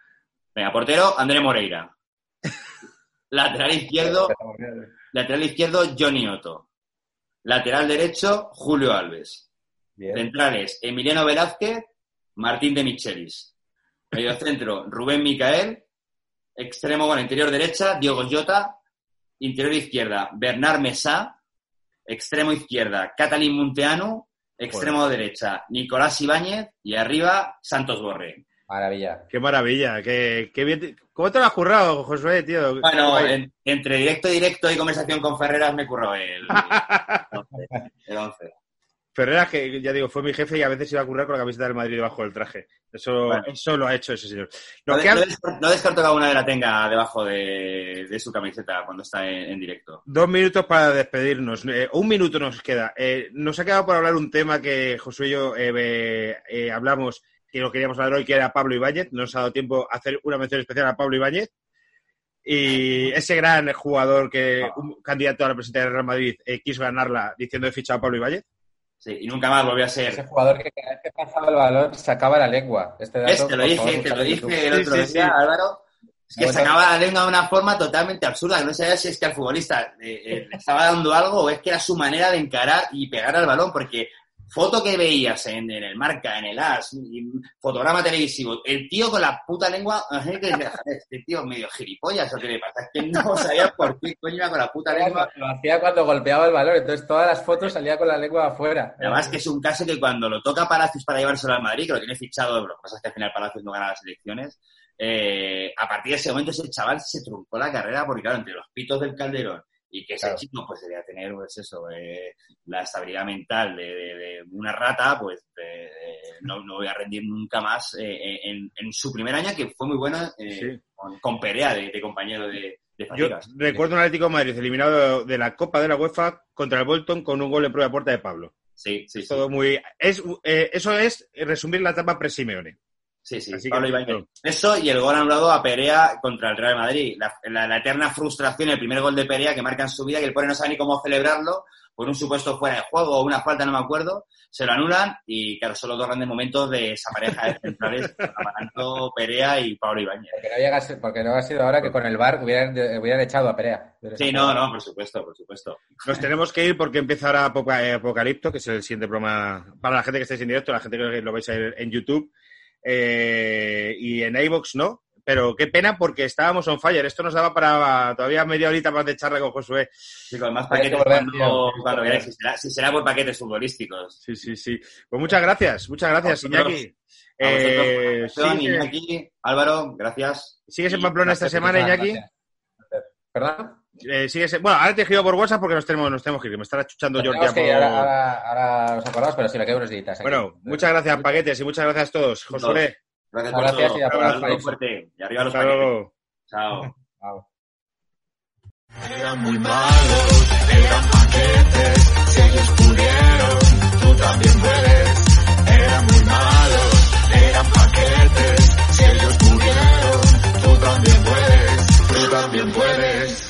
Speaker 4: Venga, portero, André Moreira. [LAUGHS] lateral izquierdo, lateral izquierdo, Johnny Otto. Lateral derecho, Julio Alves.
Speaker 3: Bien.
Speaker 4: Centrales, Emiliano Velázquez, Martín de Michelis. Medio centro, Rubén Micael. Extremo, bueno, interior derecha, Diogo Jota. Interior izquierda, Bernard Mesá. Extremo izquierda, Catalín Munteanu. Extremo derecha, Nicolás Ibáñez. Y arriba, Santos Borré.
Speaker 3: Maravilla.
Speaker 2: Qué maravilla, qué, qué bien. ¿Cómo te lo has currado, Josué, tío?
Speaker 4: Bueno, en- entre directo y directo y conversación con Ferreras me curró el, el 11.
Speaker 2: Ferreras, que ya digo, fue mi jefe y a veces iba a currar con la camiseta del Madrid debajo del traje. Eso,
Speaker 4: Bueno.
Speaker 2: eso lo ha hecho ese señor.
Speaker 4: No,
Speaker 2: quedan
Speaker 4: no descarto, no descarto que alguna de la tenga debajo de, de su camiseta cuando está en, en directo.
Speaker 2: dos minutos para despedirnos. Eh, un minuto nos queda. Eh, nos ha quedado por hablar un tema que Josué y yo eh, hablamos que lo queríamos hablar hoy, que era Pablo Ibáñez. No nos ha dado tiempo a hacer una mención especial a Pablo Ibáñez. Y ese gran jugador que un candidato a la presidencia del Real Madrid eh, quiso ganarla diciendo he fichado a Pablo Ibáñez.
Speaker 4: Sí, y nunca más volvió a
Speaker 3: Ese
Speaker 4: ser.
Speaker 3: jugador que cada vez que pasaba el balón sacaba la lengua. Este dato,
Speaker 4: ¿Ves? Te lo dije,
Speaker 3: favor,
Speaker 4: te lo dije el
Speaker 2: Sí,
Speaker 4: otro
Speaker 2: sí,
Speaker 4: día,
Speaker 2: sí.
Speaker 4: Álvaro. Es que sacaba la lengua de una forma totalmente absurda, que no sabía si es que al futbolista eh, eh, le estaba dando algo o es que era su manera de encarar y pegar al balón, porque foto que veías en, en el marca, en el AS, fotograma televisivo, el tío con la puta lengua, [LAUGHS] que decía, "Joder, este tío medio gilipollas o qué le pasa, es que no sabía por qué coño iba con la puta lengua.
Speaker 3: Lo hacía cuando golpeaba el balón, entonces todas las fotos salía con la lengua afuera.
Speaker 4: Además que es un caso que cuando lo toca Palacios para llevárselo al Madrid, que lo tiene fichado, lo que pasa es que al final Palacios no gana las elecciones, eh, a partir de ese momento ese chaval se truncó la carrera porque claro, entre los pitos del Calderón y que ese
Speaker 3: Claro.
Speaker 4: chico pues debía tener pues eso, eh, la estabilidad mental de, de- de una rata, pues eh, no, no voy a rendir nunca más eh, en, en su primer año, que fue muy eh,
Speaker 2: Sí.
Speaker 4: con, con Perea de, de compañero de, de
Speaker 2: Yo recuerdo un Atlético de Madrid eliminado de la Copa de la UEFA contra el Bolton con un gol de prueba de puerta de Pablo.
Speaker 4: Sí, sí, sí.
Speaker 2: Todo muy. Es, eh, eso es resumir la etapa pre-Simeone.
Speaker 4: Sí, sí,
Speaker 2: Así que-
Speaker 4: Pablo Ibáñez. Eso y el gol anulado a Perea contra el Real Madrid. La, la- la eterna frustración, el primer gol de Perea que marca en su vida, que el pobre no sabe ni cómo celebrarlo, por un supuesto fuera de juego o una falta, no me acuerdo, se lo anulan y claro, son los dos grandes momentos de esa pareja de centrales, [LAUGHS] Amaranto, Perea y Pablo Ibáñez.
Speaker 3: Porque no, porque ha sido ahora que con el bar hubieran, hubieran echado a Perea.
Speaker 4: Sí, no, no, por supuesto, por supuesto.
Speaker 2: Nos tenemos que ir porque empieza ahora Apoca- eh, Apocalipto, que es el siguiente programa para la gente que estáis en directo, la gente que lo vais a ver en YouTube eh, y en iVoox no. Pero qué pena porque estábamos on fire. Esto nos daba para todavía media horita más de charla con Josué.
Speaker 4: Chicos, más
Speaker 3: Hay que
Speaker 4: paquetes cuando, cuando queráis, si será, si será por paquetes futbolísticos.
Speaker 2: Sí, sí, sí. Pues muchas gracias, muchas gracias. Iñaki. Eh,
Speaker 4: Iñaki, Álvaro, gracias.
Speaker 2: ¿Sigues en Pamplona esta semana, Iñaki?
Speaker 3: ¿Perdón?
Speaker 2: Eh, sigue siendo... Bueno, ahora te he por WhatsApp porque nos tenemos, nos tenemos que ir. Me estará chuchando
Speaker 3: Jordi.
Speaker 2: Por...
Speaker 3: Ahora, ahora, ahora os acordados, pero sí, me quedo unos días.
Speaker 2: Bueno, muchas gracias, Paquetes, y muchas gracias a todos. Josué.
Speaker 4: Gracias por
Speaker 3: gracias
Speaker 4: todo.
Speaker 3: Y, a
Speaker 4: un fuerte. y arriba los
Speaker 2: paquetes. Chao.
Speaker 4: Eran muy malos, eran paquetes.
Speaker 2: Si
Speaker 4: ellos
Speaker 3: pudieron, tú también puedes.
Speaker 1: Eran muy malos, eran paquetes. Si ellos pudieron, tú también puedes. Tú también puedes.